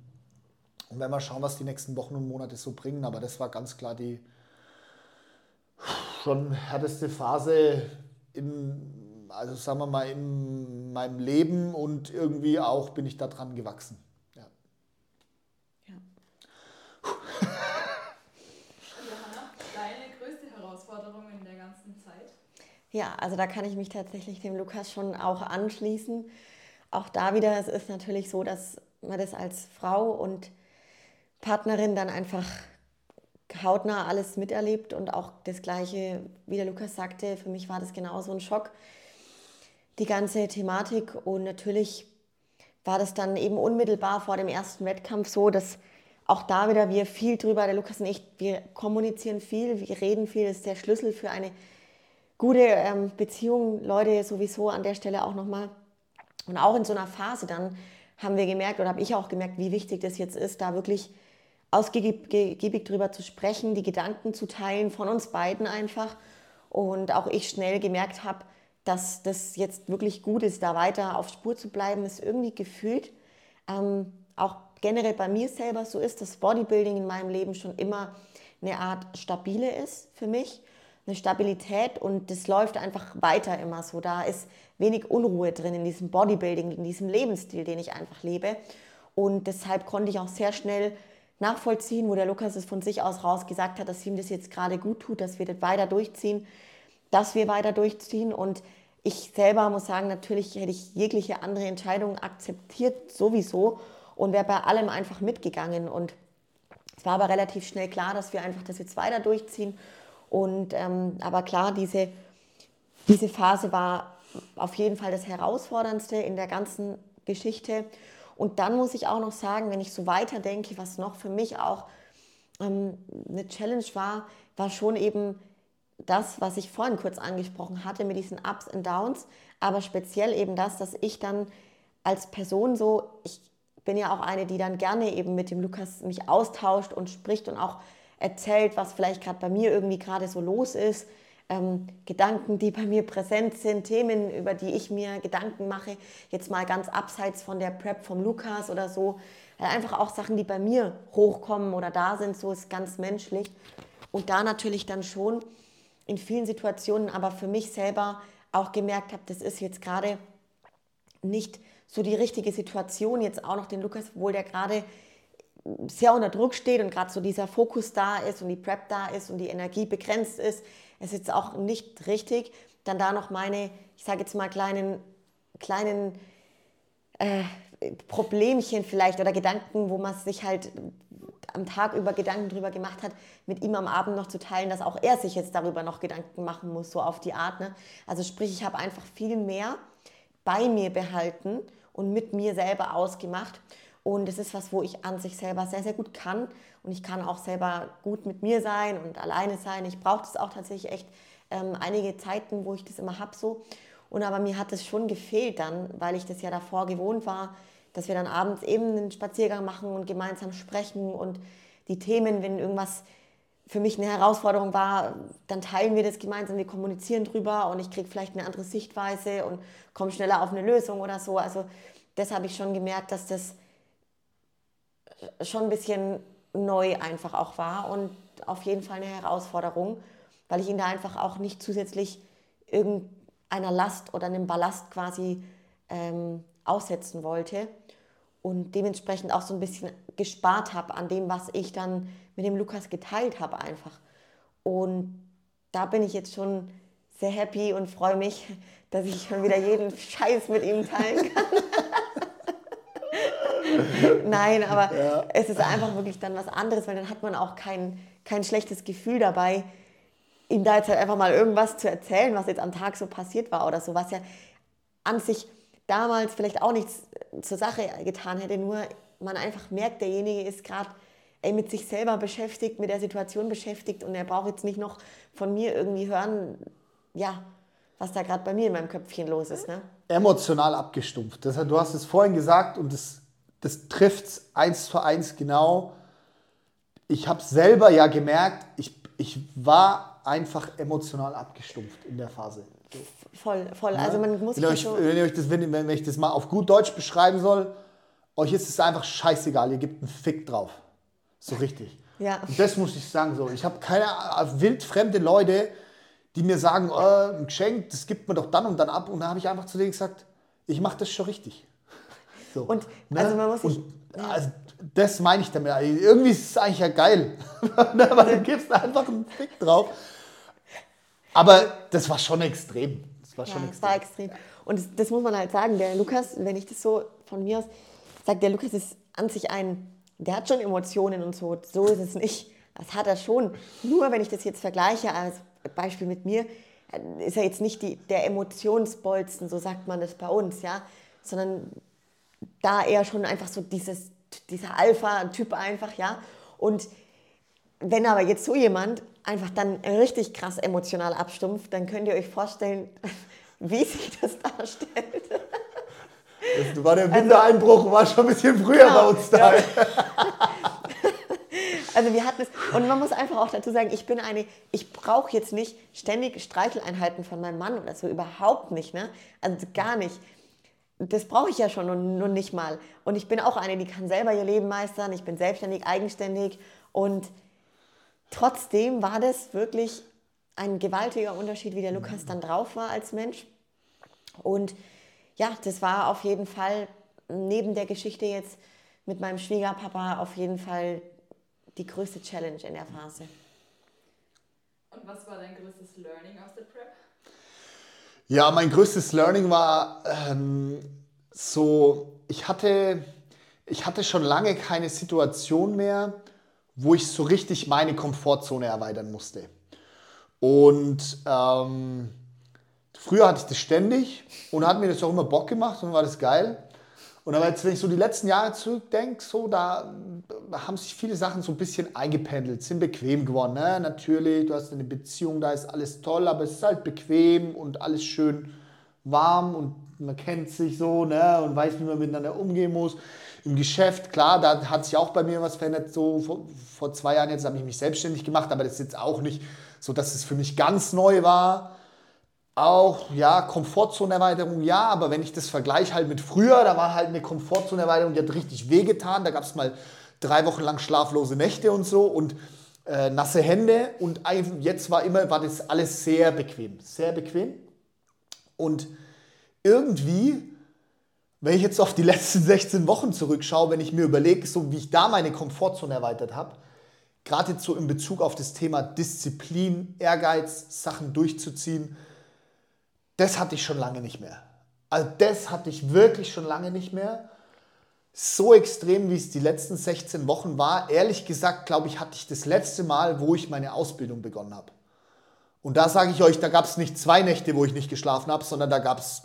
und werden wir schauen, was die nächsten Wochen und Monate so bringen. Aber das war ganz klar die schon härteste Phase in also sagen wir mal, in meinem Leben und irgendwie auch bin ich daran gewachsen. Ja. ja. Johanna, deine größte Herausforderung in der ganzen Zeit? Ja, also da kann ich mich tatsächlich dem Lukas schon auch anschließen. Auch da wieder, es ist natürlich so, dass man das als Frau und Partnerin dann einfach hautnah alles miterlebt und auch das Gleiche, wie der Lukas sagte, für mich war das genauso ein Schock die ganze Thematik. Und natürlich war das dann eben unmittelbar vor dem ersten Wettkampf so, dass auch da wieder wir viel drüber, der Lukas und ich, wir kommunizieren viel, wir reden viel, das ist der Schlüssel für eine gute ähm, Beziehung. Leute, sowieso an der Stelle auch nochmal. Und auch in so einer Phase dann haben wir gemerkt, oder habe ich auch gemerkt, wie wichtig das jetzt ist, da wirklich ausgiebig drüber zu sprechen, die Gedanken zu teilen von uns beiden einfach. Und auch ich schnell gemerkt habe, dass das jetzt wirklich gut ist, da weiter auf Spur zu bleiben, ist irgendwie gefühlt ähm, auch generell bei mir selber so ist, dass Bodybuilding in meinem Leben schon immer eine Art stabile ist für mich, eine Stabilität und das läuft einfach weiter immer so. Da ist wenig Unruhe drin in diesem Bodybuilding, in diesem Lebensstil, den ich einfach lebe. Und deshalb konnte ich auch sehr schnell nachvollziehen, wo der Lukas es von sich aus raus gesagt hat, dass ihm das jetzt gerade gut tut, dass wir das weiter durchziehen dass wir weiter durchziehen. Und ich selber muss sagen, natürlich hätte ich jegliche andere Entscheidung akzeptiert sowieso und wäre bei allem einfach mitgegangen. Und es war aber relativ schnell klar, dass wir einfach das jetzt weiter durchziehen. Und ähm, aber klar, diese, diese Phase war auf jeden Fall das Herausforderndste in der ganzen Geschichte. Und dann muss ich auch noch sagen, wenn ich so weiterdenke, was noch für mich auch ähm, eine Challenge war, war schon eben das, was ich vorhin kurz angesprochen hatte mit diesen Ups und Downs, aber speziell eben das, dass ich dann als Person so, ich bin ja auch eine, die dann gerne eben mit dem Lukas mich austauscht und spricht und auch erzählt, was vielleicht gerade bei mir irgendwie gerade so los ist, ähm, Gedanken, die bei mir präsent sind, Themen, über die ich mir Gedanken mache, jetzt mal ganz abseits von der Prep vom Lukas oder so, einfach auch Sachen, die bei mir hochkommen oder da sind, so ist ganz menschlich. Und da natürlich dann schon in vielen Situationen, aber für mich selber auch gemerkt habe, das ist jetzt gerade nicht so die richtige Situation, jetzt auch noch den Lukas, obwohl der gerade sehr unter Druck steht und gerade so dieser Fokus da ist und die Prep da ist und die Energie begrenzt ist, ist jetzt auch nicht richtig, dann da noch meine, ich sage jetzt mal kleinen, kleinen äh, Problemchen vielleicht oder Gedanken, wo man sich halt am Tag über Gedanken drüber gemacht hat, mit ihm am Abend noch zu teilen, dass auch er sich jetzt darüber noch Gedanken machen muss, so auf die Art. Ne? Also sprich, ich habe einfach viel mehr bei mir behalten und mit mir selber ausgemacht. Und es ist was, wo ich an sich selber sehr, sehr gut kann. Und ich kann auch selber gut mit mir sein und alleine sein. Ich brauche das auch tatsächlich echt ähm, einige Zeiten, wo ich das immer habe so. Und aber mir hat es schon gefehlt dann, weil ich das ja davor gewohnt war, dass wir dann abends eben einen Spaziergang machen und gemeinsam sprechen und die Themen, wenn irgendwas für mich eine Herausforderung war, dann teilen wir das gemeinsam, wir kommunizieren drüber und ich kriege vielleicht eine andere Sichtweise und komme schneller auf eine Lösung oder so. Also das habe ich schon gemerkt, dass das schon ein bisschen neu einfach auch war und auf jeden Fall eine Herausforderung, weil ich ihn da einfach auch nicht zusätzlich irgendeiner Last oder einem Ballast quasi ähm, aussetzen wollte und dementsprechend auch so ein bisschen gespart habe an dem, was ich dann mit dem Lukas geteilt habe einfach. Und da bin ich jetzt schon sehr happy und freue mich, dass ich schon wieder jeden Scheiß mit ihm teilen kann. Nein, aber ja. es ist einfach wirklich dann was anderes, weil dann hat man auch kein, kein schlechtes Gefühl dabei, ihm da jetzt halt einfach mal irgendwas zu erzählen, was jetzt am Tag so passiert war oder so, was ja an sich damals vielleicht auch nichts zur Sache getan hätte, nur man einfach merkt, derjenige ist gerade mit sich selber beschäftigt, mit der Situation beschäftigt und er braucht jetzt nicht noch von mir irgendwie hören, ja, was da gerade bei mir in meinem Köpfchen los ist. Ne? Emotional abgestumpft. Das, du hast es vorhin gesagt und das, das trifft es eins zu eins genau. Ich habe selber ja gemerkt, ich, ich war einfach emotional abgestumpft in der Phase. Voll, voll. Ja. Also man muss wenn, euch, so wenn, ich das, wenn, wenn ich das mal auf gut Deutsch beschreiben soll, euch ist es einfach scheißegal, ihr gebt einen Fick drauf. So richtig. Ja. Und das muss ich sagen so. Ich habe keine wildfremde Leute, die mir sagen, oh, ein Geschenk, das gibt man doch dann und dann ab. Und da habe ich einfach zu denen gesagt, ich mache das schon richtig. So, und ne? also man muss sich, ja. also, das meine ich damit. Also, irgendwie ist es eigentlich ja geil. Weil du gibst einfach einen Fick drauf. Aber das war schon extrem. Das war schon ja, extrem. Das war extrem. Und das, das, muss man halt sagen, der Lukas, wenn ich das so von mir aus sage, der Lukas ist an sich ein, der hat schon Emotionen und so. So ist es nicht. Das hat er schon. Nur wenn ich das jetzt vergleiche als Beispiel mit mir, ist er jetzt nicht die, der Emotionsbolzen, so sagt man das bei uns, ja, sondern da eher schon einfach so dieses, dieser Alpha-Typ einfach, ja. Und wenn aber jetzt so jemand einfach dann richtig krass emotional abstumpft, dann könnt ihr euch vorstellen, wie sich das darstellt. Das war der also Wintereinbruch, war schon ein bisschen früher genau, bei uns da. Ja. Also wir hatten es, und man muss einfach auch dazu sagen, ich bin eine, ich brauche jetzt nicht ständig Streicheleinheiten von meinem Mann oder so, überhaupt nicht, ne? Also gar nicht. Das brauche ich ja schon und nur nicht mal. Und ich bin auch eine, die kann selber ihr Leben meistern, ich bin selbstständig, eigenständig und Trotzdem war das wirklich ein gewaltiger Unterschied, wie der Lukas dann drauf war als Mensch. Und ja, das war auf jeden Fall neben der Geschichte jetzt mit meinem Schwiegerpapa auf jeden Fall die größte Challenge in der Phase. Und was war dein größtes Learning aus der Prep? Ja, mein größtes Learning war ähm, so, ich hatte, ich hatte schon lange keine Situation mehr, wo ich so richtig meine Komfortzone erweitern musste. Und ähm, früher hatte ich das ständig und hat mir das auch immer Bock gemacht und war das geil. Und aber jetzt, wenn ich so die letzten Jahre zurückdenke, so da haben sich viele Sachen so ein bisschen eingependelt, sind bequem geworden. Ne? Natürlich, du hast eine Beziehung, da ist alles toll, aber es ist halt bequem und alles schön warm und man kennt sich so ne? und weiß, wie man miteinander umgehen muss. Im Geschäft, klar, da hat sich auch bei mir was verändert. So vor, vor zwei Jahren jetzt habe ich mich selbstständig gemacht, aber das ist jetzt auch nicht so, dass es für mich ganz neu war. Auch, ja, Komfortzonenerweiterung, ja, aber wenn ich das vergleiche halt mit früher, da war halt eine Komfortzonenerweiterung, die hat richtig wehgetan. Da gab es mal drei Wochen lang schlaflose Nächte und so und äh, nasse Hände. Und jetzt war immer, war das alles sehr bequem. Sehr bequem. Und irgendwie, wenn ich jetzt auf die letzten 16 Wochen zurückschaue, wenn ich mir überlege, so wie ich da meine Komfortzone erweitert habe, gerade jetzt so in Bezug auf das Thema Disziplin, Ehrgeiz, Sachen durchzuziehen, das hatte ich schon lange nicht mehr. Also das hatte ich wirklich schon lange nicht mehr. So extrem, wie es die letzten 16 Wochen war. Ehrlich gesagt, glaube ich, hatte ich das letzte Mal, wo ich meine Ausbildung begonnen habe. Und da sage ich euch, da gab es nicht zwei Nächte, wo ich nicht geschlafen habe, sondern da gab es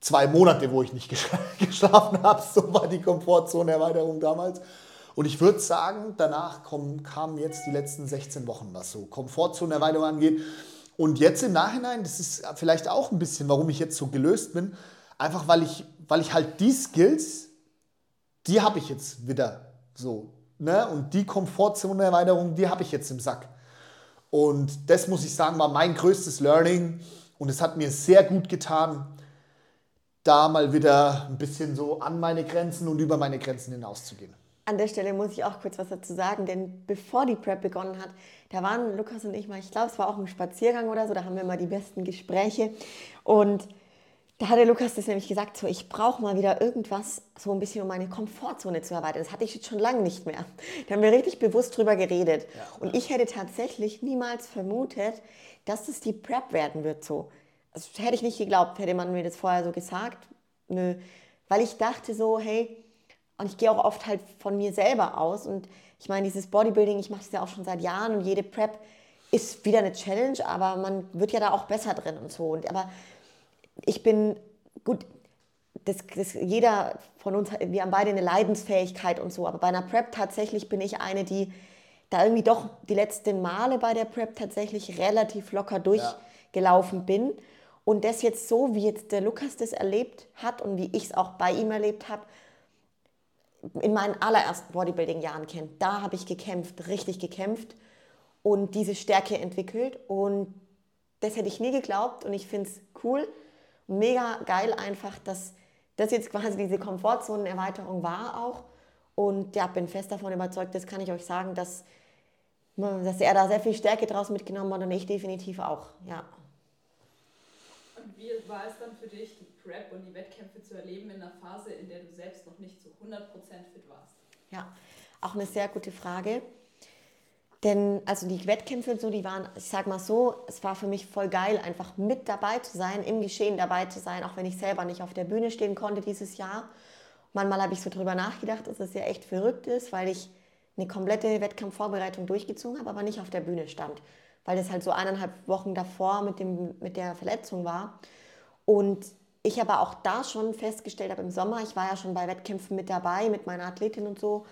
zwei Monate, wo ich nicht geschlafen habe. So war die Komfortzonenerweiterung damals. Und ich würde sagen, danach kommen, kamen jetzt die letzten 16 Wochen, was so Komfortzonenerweiterung angeht. Und jetzt im Nachhinein, das ist vielleicht auch ein bisschen, warum ich jetzt so gelöst bin, einfach weil ich, weil ich halt die Skills, die habe ich jetzt wieder so. Ne? Und die Komfortzone-Erweiterung, die habe ich jetzt im Sack. Und das muss ich sagen, war mein größtes Learning. Und es hat mir sehr gut getan, da mal wieder ein bisschen so an meine Grenzen und über meine Grenzen hinauszugehen. An der Stelle muss ich auch kurz was dazu sagen, denn bevor die Prep begonnen hat, da waren Lukas und ich mal, ich glaube, es war auch ein Spaziergang oder so, da haben wir mal die besten Gespräche. Und da hatte Lukas das nämlich gesagt, so ich brauche mal wieder irgendwas, so ein bisschen um meine Komfortzone zu erweitern. Das hatte ich jetzt schon lange nicht mehr. Da haben wir richtig bewusst drüber geredet. Ja, und ich hätte tatsächlich niemals vermutet, dass es die Prep werden wird so. Das hätte ich nicht geglaubt, hätte man mir das vorher so gesagt. Nö. Weil ich dachte so, hey, und ich gehe auch oft halt von mir selber aus. Und ich meine, dieses Bodybuilding, ich mache das ja auch schon seit Jahren und jede Prep ist wieder eine Challenge, aber man wird ja da auch besser drin und so. Und, aber ich bin, gut, das, das, jeder von uns, wir haben beide eine Leidensfähigkeit und so, aber bei einer Prep tatsächlich bin ich eine, die da irgendwie doch die letzten Male bei der Prep tatsächlich relativ locker durchgelaufen ja. bin. Und das jetzt so, wie jetzt der Lukas das erlebt hat und wie ich es auch bei ihm erlebt habe, in meinen allerersten Bodybuilding-Jahren kennt. Da habe ich gekämpft, richtig gekämpft und diese Stärke entwickelt. Und das hätte ich nie geglaubt und ich finde es cool, mega geil einfach, dass das jetzt quasi diese Komfortzonenerweiterung war auch. Und ja, bin fest davon überzeugt, das kann ich euch sagen, dass, dass er da sehr viel Stärke draus mitgenommen hat und ich definitiv auch, ja. Und wie war es dann für dich, Prep und die Wettkämpfe zu erleben in einer Phase, in der du selbst noch nicht zu 100% fit warst? Ja, auch eine sehr gute Frage. Denn also die Wettkämpfe so, die waren, ich sag mal so, es war für mich voll geil, einfach mit dabei zu sein, im Geschehen dabei zu sein, auch wenn ich selber nicht auf der Bühne stehen konnte dieses Jahr. Manchmal habe ich so drüber nachgedacht, dass es ja echt verrückt ist, weil ich eine komplette Wettkampfvorbereitung durchgezogen habe, aber nicht auf der Bühne stand, weil das halt so eineinhalb Wochen davor mit, dem, mit der Verletzung war. Und ich aber auch da schon festgestellt habe im Sommer, ich war ja schon bei Wettkämpfen mit dabei, mit meiner Athletin und so,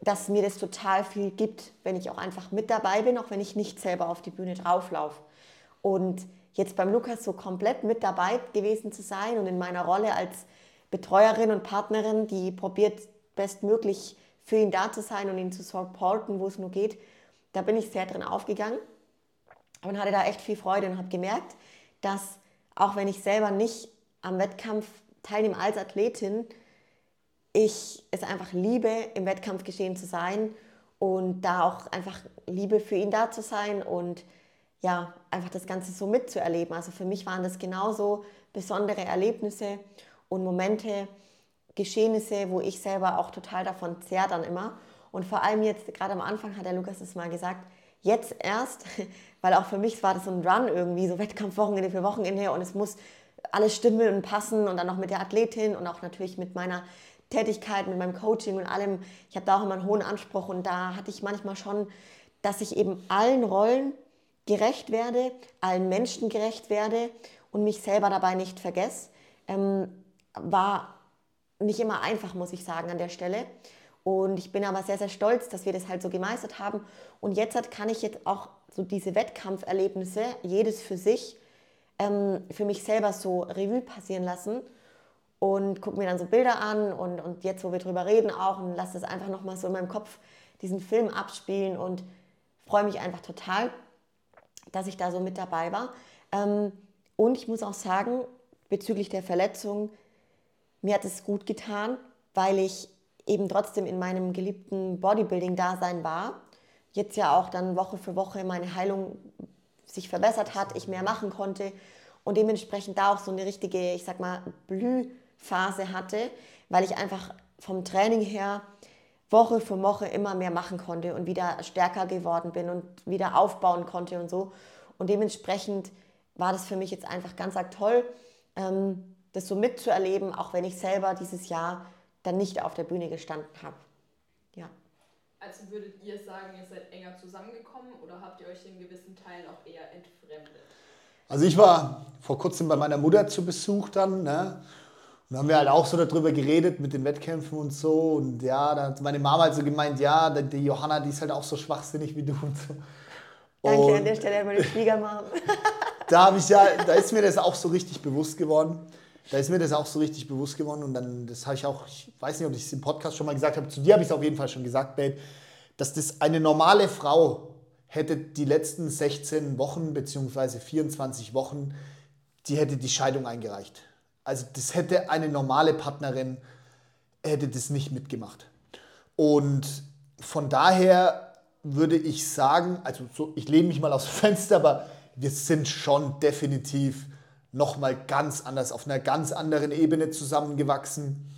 dass mir das total viel gibt, wenn ich auch einfach mit dabei bin, auch wenn ich nicht selber auf die Bühne drauflaufe. Und jetzt beim Lukas so komplett mit dabei gewesen zu sein und in meiner Rolle als Betreuerin und Partnerin, die probiert bestmöglich für ihn da zu sein und ihn zu supporten, wo es nur geht, da bin ich sehr drin aufgegangen und hatte da echt viel Freude und habe gemerkt, dass auch wenn ich selber nicht am Wettkampf teilnehme als Athletin, ich es einfach liebe, im Wettkampfgeschehen zu sein und da auch einfach liebe, für ihn da zu sein und ja, einfach das Ganze so mitzuerleben. Also für mich waren das genauso besondere Erlebnisse und Momente, Geschehnisse, wo ich selber auch total davon zehr dann immer. Und vor allem jetzt, gerade am Anfang hat der Lukas es mal gesagt, jetzt erst, weil auch für mich war das so ein Run irgendwie, so Wettkampfwochenende für Wochenende und es muss alles stimmen und passen und dann noch mit der Athletin und auch natürlich mit meiner Tätigkeit, mit meinem Coaching und allem. Ich habe da auch immer einen hohen Anspruch und da hatte ich manchmal schon, dass ich eben allen Rollen gerecht werde, allen Menschen gerecht werde und mich selber dabei nicht vergesse. Ähm, war nicht immer einfach, muss ich sagen, an der Stelle. Und ich bin aber sehr, sehr stolz, dass wir das halt so gemeistert haben. Und jetzt kann ich jetzt auch so diese Wettkampferlebnisse, jedes für sich, ähm, für mich selber so Revue passieren lassen und gucke mir dann so Bilder an und, und jetzt, wo wir drüber reden, auch und lasse das einfach nochmal so in meinem Kopf diesen Film abspielen und freue mich einfach total, dass ich da so mit dabei war. Ähm, und ich muss auch sagen, bezüglich der Verletzung, mir hat es gut getan, weil ich eben trotzdem in meinem geliebten Bodybuilding-Dasein war. Jetzt ja auch dann Woche für Woche meine Heilung sich verbessert hat, ich mehr machen konnte und dementsprechend da auch so eine richtige, ich sag mal, Blühphase hatte, weil ich einfach vom Training her Woche für Woche immer mehr machen konnte und wieder stärker geworden bin und wieder aufbauen konnte und so. Und dementsprechend war das für mich jetzt einfach ganz arg toll, ähm, das so mitzuerleben, auch wenn ich selber dieses Jahr dann nicht auf der Bühne gestanden habe. Also würdet ihr sagen, ihr seid enger zusammengekommen oder habt ihr euch in gewissen Teilen auch eher entfremdet? Also ich war vor kurzem bei meiner Mutter zu Besuch dann, ne? Und dann haben wir halt auch so darüber geredet mit den Wettkämpfen und so. Und ja, da hat meine Mama halt so gemeint, ja, die Johanna, die ist halt auch so schwachsinnig wie du und so. Danke und an der Stelle an meine Schwiegermama. da habe ich ja, da ist mir das auch so richtig bewusst geworden. Da ist mir das auch so richtig bewusst geworden und dann, das habe ich auch, ich weiß nicht, ob ich es im Podcast schon mal gesagt habe, zu dir habe ich es auf jeden Fall schon gesagt, Babe, dass das eine normale Frau hätte die letzten 16 Wochen bzw. 24 Wochen, die hätte die Scheidung eingereicht. Also das hätte eine normale Partnerin, hätte das nicht mitgemacht. Und von daher würde ich sagen, also so, ich lehne mich mal aus dem Fenster, aber wir sind schon definitiv nochmal ganz anders, auf einer ganz anderen Ebene zusammengewachsen.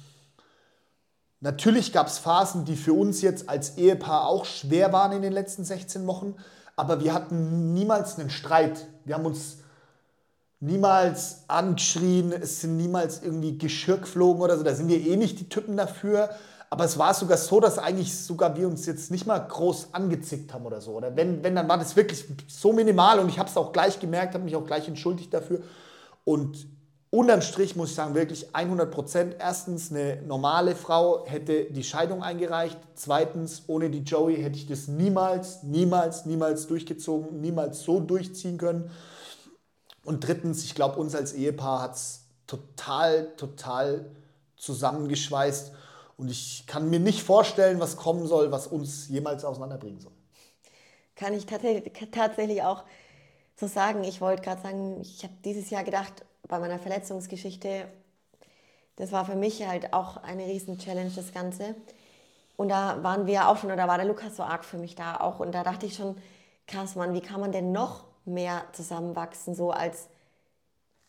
Natürlich gab es Phasen, die für uns jetzt als Ehepaar auch schwer waren in den letzten 16 Wochen, aber wir hatten niemals einen Streit. Wir haben uns niemals angeschrien, es sind niemals irgendwie Geschirr geflogen oder so, da sind wir eh nicht die Typen dafür. Aber es war sogar so, dass eigentlich sogar wir uns jetzt nicht mal groß angezickt haben oder so. Oder wenn, wenn dann war das wirklich so minimal und ich habe es auch gleich gemerkt, habe mich auch gleich entschuldigt dafür. Und unterm Strich muss ich sagen, wirklich 100 Prozent. Erstens, eine normale Frau hätte die Scheidung eingereicht. Zweitens, ohne die Joey hätte ich das niemals, niemals, niemals durchgezogen, niemals so durchziehen können. Und drittens, ich glaube, uns als Ehepaar hat es total, total zusammengeschweißt. Und ich kann mir nicht vorstellen, was kommen soll, was uns jemals auseinanderbringen soll. Kann ich tatsächlich auch so sagen. Ich wollte gerade sagen, ich habe dieses Jahr gedacht, bei meiner Verletzungsgeschichte, das war für mich halt auch eine Riesen-Challenge, das Ganze. Und da waren wir auch schon, oder war der Lukas so arg für mich da auch. Und da dachte ich schon, krass, Mann, wie kann man denn noch mehr zusammenwachsen, so als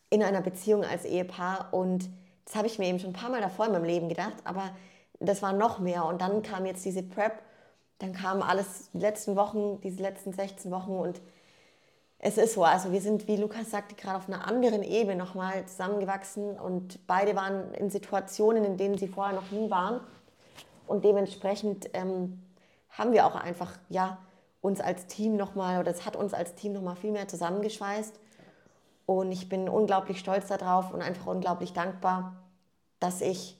in einer Beziehung als Ehepaar? Und das habe ich mir eben schon ein paar Mal davor in meinem Leben gedacht, aber das war noch mehr. Und dann kam jetzt diese Prep, dann kam alles die letzten Wochen, diese letzten 16 Wochen und es ist so, also wir sind, wie Lukas sagte, gerade auf einer anderen Ebene nochmal zusammengewachsen und beide waren in Situationen, in denen sie vorher noch nie waren. Und dementsprechend ähm, haben wir auch einfach, ja, uns als Team nochmal, oder es hat uns als Team nochmal viel mehr zusammengeschweißt. Und ich bin unglaublich stolz darauf und einfach unglaublich dankbar, dass ich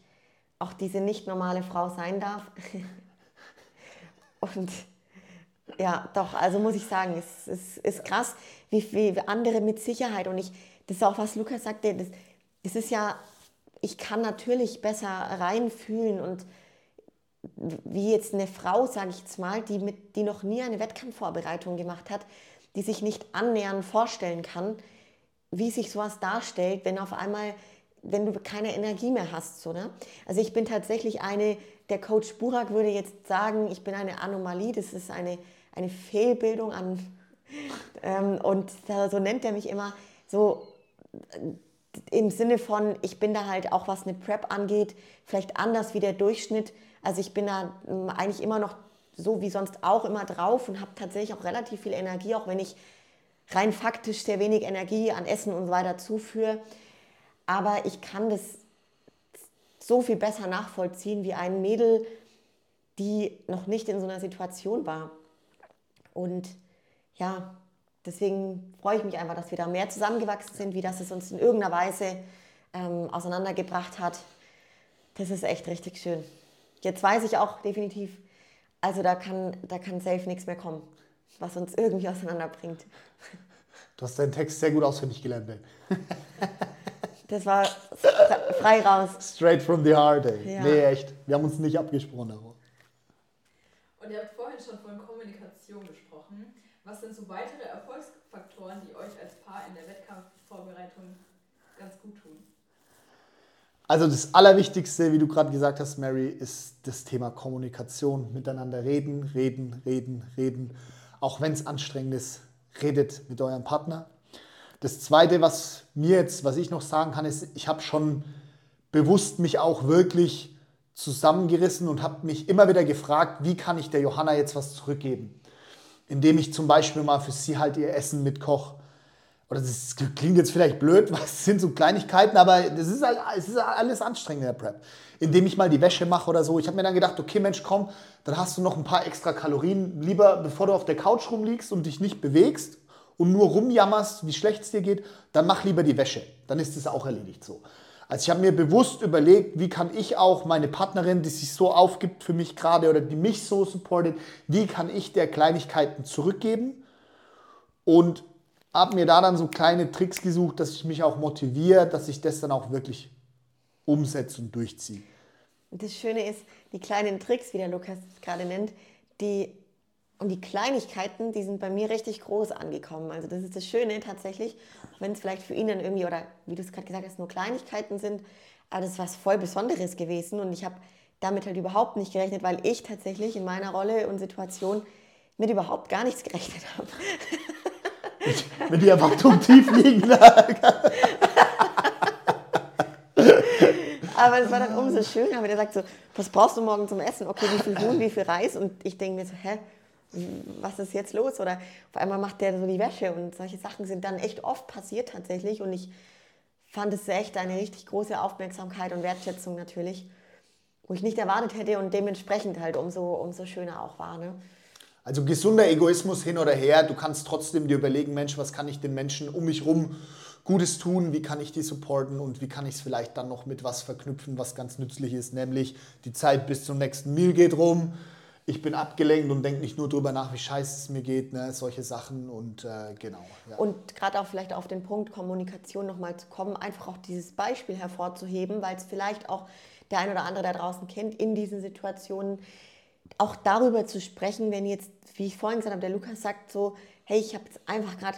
auch diese nicht normale Frau sein darf. und ja, doch, also muss ich sagen, es, es ist krass, wie, wie andere mit Sicherheit und ich, das ist auch was Lukas sagte, das, das ist ja, ich kann natürlich besser reinfühlen und wie jetzt eine Frau, sage ich jetzt mal, die, mit, die noch nie eine Wettkampfvorbereitung gemacht hat, die sich nicht annähernd vorstellen kann, wie sich sowas darstellt, wenn auf einmal, wenn du keine Energie mehr hast. So, ne? Also ich bin tatsächlich eine, der Coach Burak würde jetzt sagen, ich bin eine Anomalie, das ist eine eine Fehlbildung an, ähm, und so nennt er mich immer, so äh, im Sinne von, ich bin da halt auch, was eine Prep angeht, vielleicht anders wie der Durchschnitt. Also ich bin da ähm, eigentlich immer noch so wie sonst auch immer drauf und habe tatsächlich auch relativ viel Energie, auch wenn ich rein faktisch sehr wenig Energie an Essen und so weiter zuführe. Aber ich kann das so viel besser nachvollziehen wie ein Mädel, die noch nicht in so einer Situation war. Und ja, deswegen freue ich mich einfach, dass wir da mehr zusammengewachsen sind, wie das es uns in irgendeiner Weise ähm, auseinandergebracht hat. Das ist echt richtig schön. Jetzt weiß ich auch definitiv, also da kann, da kann safe nichts mehr kommen, was uns irgendwie auseinanderbringt. Du hast deinen Text sehr gut auswendig gelernt, Ben. Das war frei raus. Straight from the heart, ey. Ja. Nee, echt. Wir haben uns nicht abgesprochen darüber. Und ihr habt vorhin schon von Kommunikation gesprochen. Was sind so weitere Erfolgsfaktoren, die euch als Paar in der Wettkampfvorbereitung ganz gut tun? Also das Allerwichtigste, wie du gerade gesagt hast, Mary, ist das Thema Kommunikation. Miteinander reden, reden, reden, reden. Auch wenn es anstrengend ist, redet mit eurem Partner. Das Zweite, was mir jetzt, was ich noch sagen kann, ist, ich habe schon bewusst mich auch wirklich zusammengerissen und habe mich immer wieder gefragt, wie kann ich der Johanna jetzt was zurückgeben? Indem ich zum Beispiel mal für sie halt ihr Essen mitkoche oder das klingt jetzt vielleicht blöd, was sind so Kleinigkeiten, aber das ist, halt, es ist alles anstrengend in der Prep. Indem ich mal die Wäsche mache oder so. Ich habe mir dann gedacht, okay Mensch, komm, dann hast du noch ein paar extra Kalorien. Lieber, bevor du auf der Couch rumliegst und dich nicht bewegst und nur rumjammerst, wie schlecht es dir geht, dann mach lieber die Wäsche. Dann ist es auch erledigt so. Also ich habe mir bewusst überlegt, wie kann ich auch meine Partnerin, die sich so aufgibt für mich gerade oder die mich so supportet, wie kann ich der Kleinigkeiten zurückgeben? Und habe mir da dann so kleine Tricks gesucht, dass ich mich auch motiviere, dass ich das dann auch wirklich umsetze und durchziehe. Das Schöne ist, die kleinen Tricks, wie der Lukas es gerade nennt, die und die Kleinigkeiten, die sind bei mir richtig groß angekommen. Also das ist das Schöne tatsächlich, wenn es vielleicht für ihn dann irgendwie, oder wie du es gerade gesagt hast, nur Kleinigkeiten sind, aber das ist was voll Besonderes gewesen und ich habe damit halt überhaupt nicht gerechnet, weil ich tatsächlich in meiner Rolle und Situation mit überhaupt gar nichts gerechnet habe. Wenn die Erwartung tief liegen. Aber es war dann umso schöner, wenn er sagt so, was brauchst du morgen zum Essen? Okay, wie viel Huhn, wie viel Reis? Und ich denke mir so, hä, was ist jetzt los? Oder auf einmal macht der so die Wäsche und solche Sachen sind dann echt oft passiert tatsächlich. Und ich fand es echt eine richtig große Aufmerksamkeit und Wertschätzung natürlich, wo ich nicht erwartet hätte und dementsprechend halt umso, umso schöner auch war. Ne? Also gesunder Egoismus hin oder her, du kannst trotzdem dir überlegen, Mensch, was kann ich den Menschen um mich herum Gutes tun, wie kann ich die supporten und wie kann ich es vielleicht dann noch mit was verknüpfen, was ganz nützlich ist, nämlich die Zeit bis zum nächsten Meal geht rum. Ich bin abgelenkt und denke nicht nur darüber nach, wie scheiße es mir geht, ne, solche Sachen und äh, genau. Ja. Und gerade auch vielleicht auf den Punkt Kommunikation nochmal zu kommen, einfach auch dieses Beispiel hervorzuheben, weil es vielleicht auch der ein oder andere da draußen kennt in diesen Situationen, auch darüber zu sprechen, wenn jetzt, wie ich vorhin gesagt habe, der Lukas sagt so, hey, ich habe jetzt einfach gerade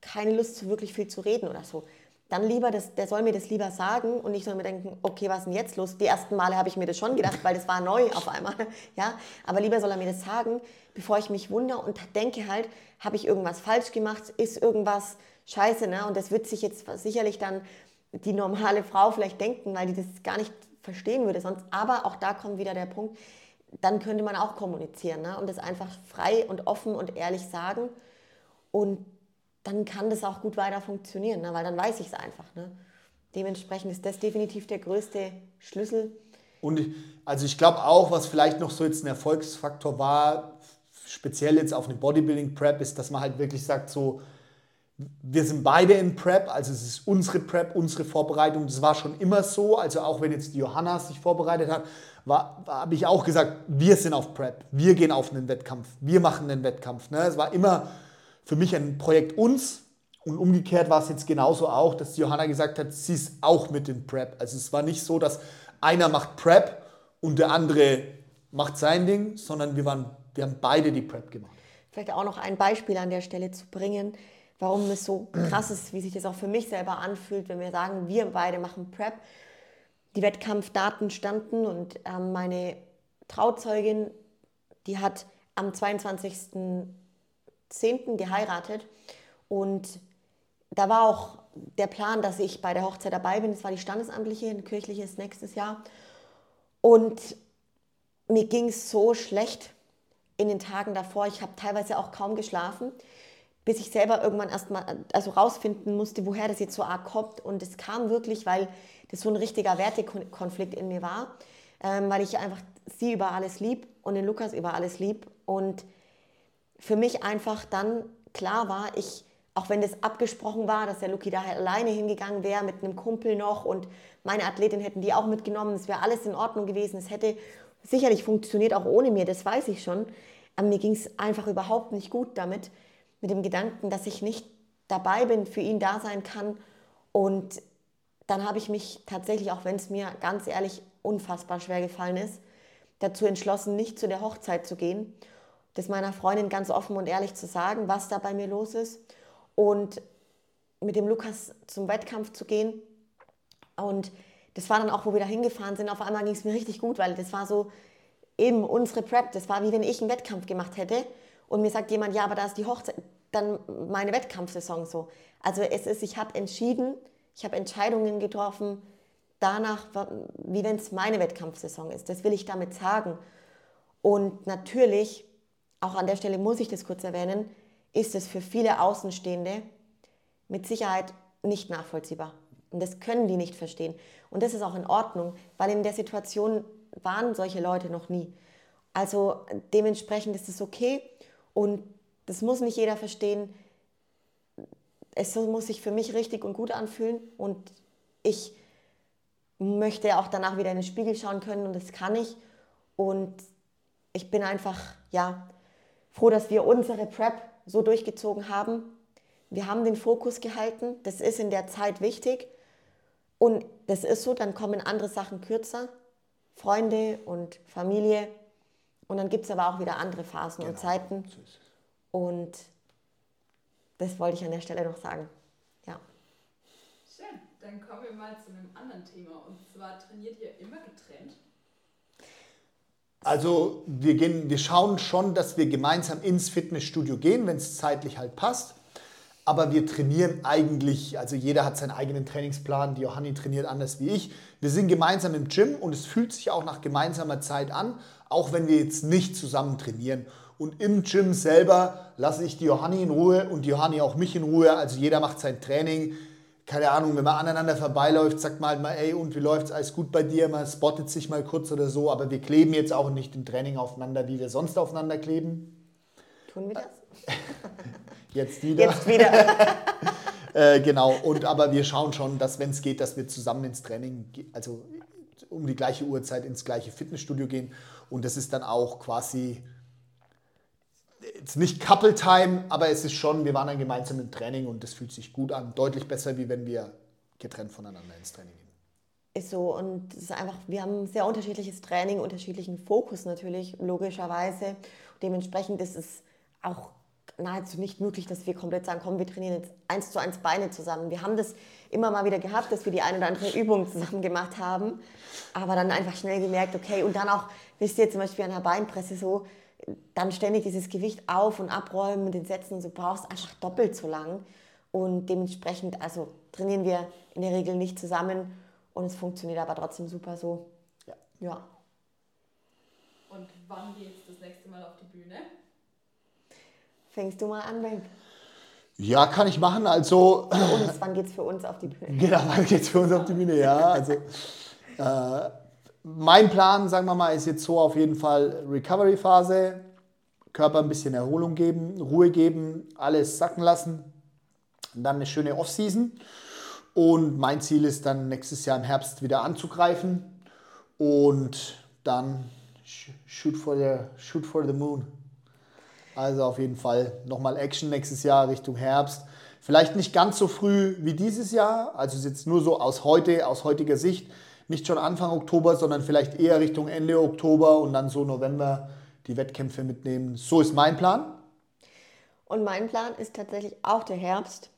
keine Lust, so wirklich viel zu reden oder so. Dann lieber, das, der soll mir das lieber sagen und ich soll mir denken, okay, was ist denn jetzt los? Die ersten Male habe ich mir das schon gedacht, weil das war neu auf einmal. Ja? Aber lieber soll er mir das sagen, bevor ich mich wundere und denke halt, habe ich irgendwas falsch gemacht? Ist irgendwas scheiße? Ne? Und das wird sich jetzt sicherlich dann die normale Frau vielleicht denken, weil die das gar nicht verstehen würde sonst. Aber auch da kommt wieder der Punkt, dann könnte man auch kommunizieren ne? und das einfach frei und offen und ehrlich sagen. Und dann kann das auch gut weiter funktionieren, ne? weil dann weiß ich es einfach. Ne? Dementsprechend ist das definitiv der größte Schlüssel. Und ich, also ich glaube auch, was vielleicht noch so jetzt ein Erfolgsfaktor war, speziell jetzt auf eine Bodybuilding-Prep, ist, dass man halt wirklich sagt, so, wir sind beide in Prep, also es ist unsere Prep, unsere Vorbereitung. Das war schon immer so. Also auch wenn jetzt die Johanna sich vorbereitet hat, habe ich auch gesagt, wir sind auf Prep, wir gehen auf einen Wettkampf, wir machen einen Wettkampf. Ne? Es war immer für mich ein Projekt uns und umgekehrt war es jetzt genauso auch, dass Johanna gesagt hat, sie ist auch mit in Prep. Also es war nicht so, dass einer macht Prep und der andere macht sein Ding, sondern wir, waren, wir haben beide die Prep gemacht. Vielleicht auch noch ein Beispiel an der Stelle zu bringen, warum es so krass ist, wie sich das auch für mich selber anfühlt, wenn wir sagen, wir beide machen Prep die Wettkampfdaten standen und ähm, meine Trauzeugin, die hat am 22.10. geheiratet und da war auch der Plan, dass ich bei der Hochzeit dabei bin. Das war die standesamtliche, ein kirchliches nächstes Jahr. Und mir ging es so schlecht. in den Tagen davor. Ich habe teilweise auch kaum geschlafen, bis ich selber irgendwann erstmal also rausfinden musste, woher das jetzt so arg kommt. Und es kam wirklich, weil das so ein richtiger Wertekonflikt in mir war, ähm, weil ich einfach sie über alles lieb und den Lukas über alles lieb. Und für mich einfach dann klar war, ich, auch wenn das abgesprochen war, dass der Luki da halt alleine hingegangen wäre mit einem Kumpel noch und meine Athletin hätten die auch mitgenommen, es wäre alles in Ordnung gewesen, es hätte sicherlich funktioniert auch ohne mir, das weiß ich schon. Aber mir ging es einfach überhaupt nicht gut damit, mit dem Gedanken, dass ich nicht dabei bin, für ihn da sein kann. Und dann habe ich mich tatsächlich, auch wenn es mir ganz ehrlich unfassbar schwer gefallen ist, dazu entschlossen, nicht zu der Hochzeit zu gehen, das meiner Freundin ganz offen und ehrlich zu sagen, was da bei mir los ist und mit dem Lukas zum Wettkampf zu gehen. Und das war dann auch, wo wir da hingefahren sind. Auf einmal ging es mir richtig gut, weil das war so eben unsere Prep. Das war wie wenn ich einen Wettkampf gemacht hätte und mir sagt jemand, ja, aber da ist die Hochzeit, dann meine Wettkampfsaison so. Also es ist, ich habe entschieden, ich habe Entscheidungen getroffen danach, wie wenn es meine Wettkampfsaison ist. Das will ich damit sagen. Und natürlich, auch an der Stelle muss ich das kurz erwähnen, ist es für viele Außenstehende mit Sicherheit nicht nachvollziehbar. Und das können die nicht verstehen. Und das ist auch in Ordnung, weil in der Situation waren solche Leute noch nie. Also dementsprechend ist es okay und das muss nicht jeder verstehen. Es muss sich für mich richtig und gut anfühlen und ich möchte auch danach wieder in den Spiegel schauen können und das kann ich. Und ich bin einfach, ja, froh, dass wir unsere Prep so durchgezogen haben. Wir haben den Fokus gehalten. Das ist in der Zeit wichtig. Und das ist so, dann kommen andere Sachen kürzer, Freunde und Familie. Und dann gibt es aber auch wieder andere Phasen genau. und Zeiten. Und das wollte ich an der Stelle noch sagen. Ja. Schön. Dann kommen wir mal zu einem anderen Thema. Und zwar trainiert ihr immer getrennt? Also wir, gehen, wir schauen schon, dass wir gemeinsam ins Fitnessstudio gehen, wenn es zeitlich halt passt aber wir trainieren eigentlich, also jeder hat seinen eigenen Trainingsplan, die Johanni trainiert anders wie ich. Wir sind gemeinsam im Gym und es fühlt sich auch nach gemeinsamer Zeit an, auch wenn wir jetzt nicht zusammen trainieren. Und im Gym selber lasse ich die Johanni in Ruhe und die Johanni auch mich in Ruhe. Also jeder macht sein Training. Keine Ahnung, wenn man aneinander vorbeiläuft, sagt man halt mal, ey, und wie läuft's? Alles gut bei dir? Man spottet sich mal kurz oder so, aber wir kleben jetzt auch nicht im Training aufeinander, wie wir sonst aufeinander kleben. Tun wir das? Jetzt wieder. Jetzt wieder. äh, genau, und aber wir schauen schon, dass wenn es geht, dass wir zusammen ins Training, also um die gleiche Uhrzeit ins gleiche Fitnessstudio gehen. Und das ist dann auch quasi jetzt nicht Couple Time, aber es ist schon, wir waren dann gemeinsam im Training und das fühlt sich gut an. Deutlich besser, wie wenn wir getrennt voneinander ins Training gehen. Ist so und es ist einfach, wir haben sehr unterschiedliches Training, unterschiedlichen Fokus natürlich, logischerweise. Dementsprechend ist es auch nahezu nicht möglich, dass wir komplett sagen, komm, wir trainieren jetzt eins zu eins Beine zusammen. Wir haben das immer mal wieder gehabt, dass wir die eine oder andere Übung zusammen gemacht haben, aber dann einfach schnell gemerkt, okay, und dann auch, wisst ihr zum Beispiel an der Beinpresse so, dann ständig dieses Gewicht auf- und abräumen und den Sätzen, so brauchst einfach doppelt so lang und dementsprechend, also trainieren wir in der Regel nicht zusammen und es funktioniert aber trotzdem super so. Ja. ja. Und wann geht es das nächste Mal auf die Bühne? Fängst du mal an, Ben? Ja, kann ich machen. Also. Für uns, wann geht es für uns auf die Bühne? Genau, wann geht es für uns auf die Bühne? Ja, also. Äh, mein Plan, sagen wir mal, ist jetzt so auf jeden Fall Recovery-Phase. Körper ein bisschen Erholung geben, Ruhe geben, alles sacken lassen. Dann eine schöne Off-Season. Und mein Ziel ist dann nächstes Jahr im Herbst wieder anzugreifen. Und dann shoot for the, shoot for the moon. Also auf jeden Fall nochmal Action nächstes Jahr Richtung Herbst. Vielleicht nicht ganz so früh wie dieses Jahr, also ist jetzt nur so aus heute, aus heutiger Sicht, nicht schon Anfang Oktober, sondern vielleicht eher Richtung Ende Oktober und dann so November die Wettkämpfe mitnehmen. So ist mein Plan. Und mein Plan ist tatsächlich auch der Herbst,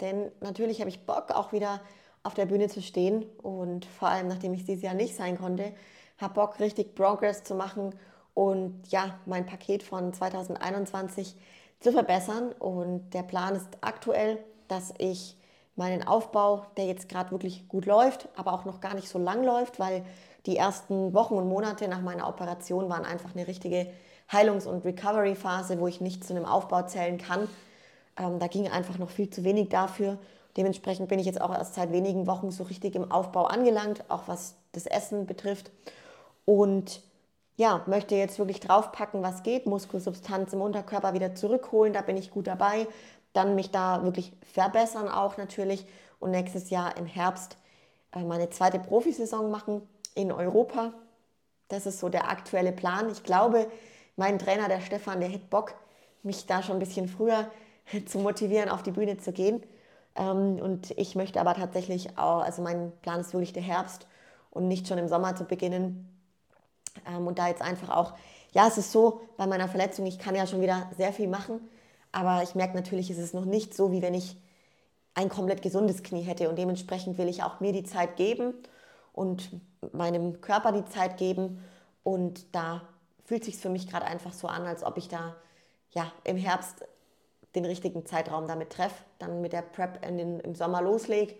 denn natürlich habe ich Bock, auch wieder auf der Bühne zu stehen und vor allem, nachdem ich dieses Jahr nicht sein konnte, habe Bock, richtig Progress zu machen und ja, mein Paket von 2021 zu verbessern. Und der Plan ist aktuell, dass ich meinen Aufbau, der jetzt gerade wirklich gut läuft, aber auch noch gar nicht so lang läuft, weil die ersten Wochen und Monate nach meiner Operation waren einfach eine richtige Heilungs- und Recovery-Phase, wo ich nicht zu einem Aufbau zählen kann. Ähm, da ging einfach noch viel zu wenig dafür. Dementsprechend bin ich jetzt auch erst seit wenigen Wochen so richtig im Aufbau angelangt, auch was das Essen betrifft. Und ja, möchte jetzt wirklich draufpacken, was geht, Muskelsubstanz im Unterkörper wieder zurückholen, da bin ich gut dabei. Dann mich da wirklich verbessern auch natürlich und nächstes Jahr im Herbst äh, meine zweite Profisaison machen in Europa. Das ist so der aktuelle Plan. Ich glaube, mein Trainer, der Stefan, der hätte Bock, mich da schon ein bisschen früher zu motivieren, auf die Bühne zu gehen. Ähm, und ich möchte aber tatsächlich auch, also mein Plan ist wirklich der Herbst und nicht schon im Sommer zu beginnen. Ähm, und da jetzt einfach auch, ja, es ist so, bei meiner Verletzung, ich kann ja schon wieder sehr viel machen, aber ich merke natürlich, ist es ist noch nicht so, wie wenn ich ein komplett gesundes Knie hätte. Und dementsprechend will ich auch mir die Zeit geben und meinem Körper die Zeit geben. Und da fühlt sich für mich gerade einfach so an, als ob ich da ja, im Herbst den richtigen Zeitraum damit treffe, dann mit der Prep in den, im Sommer loslege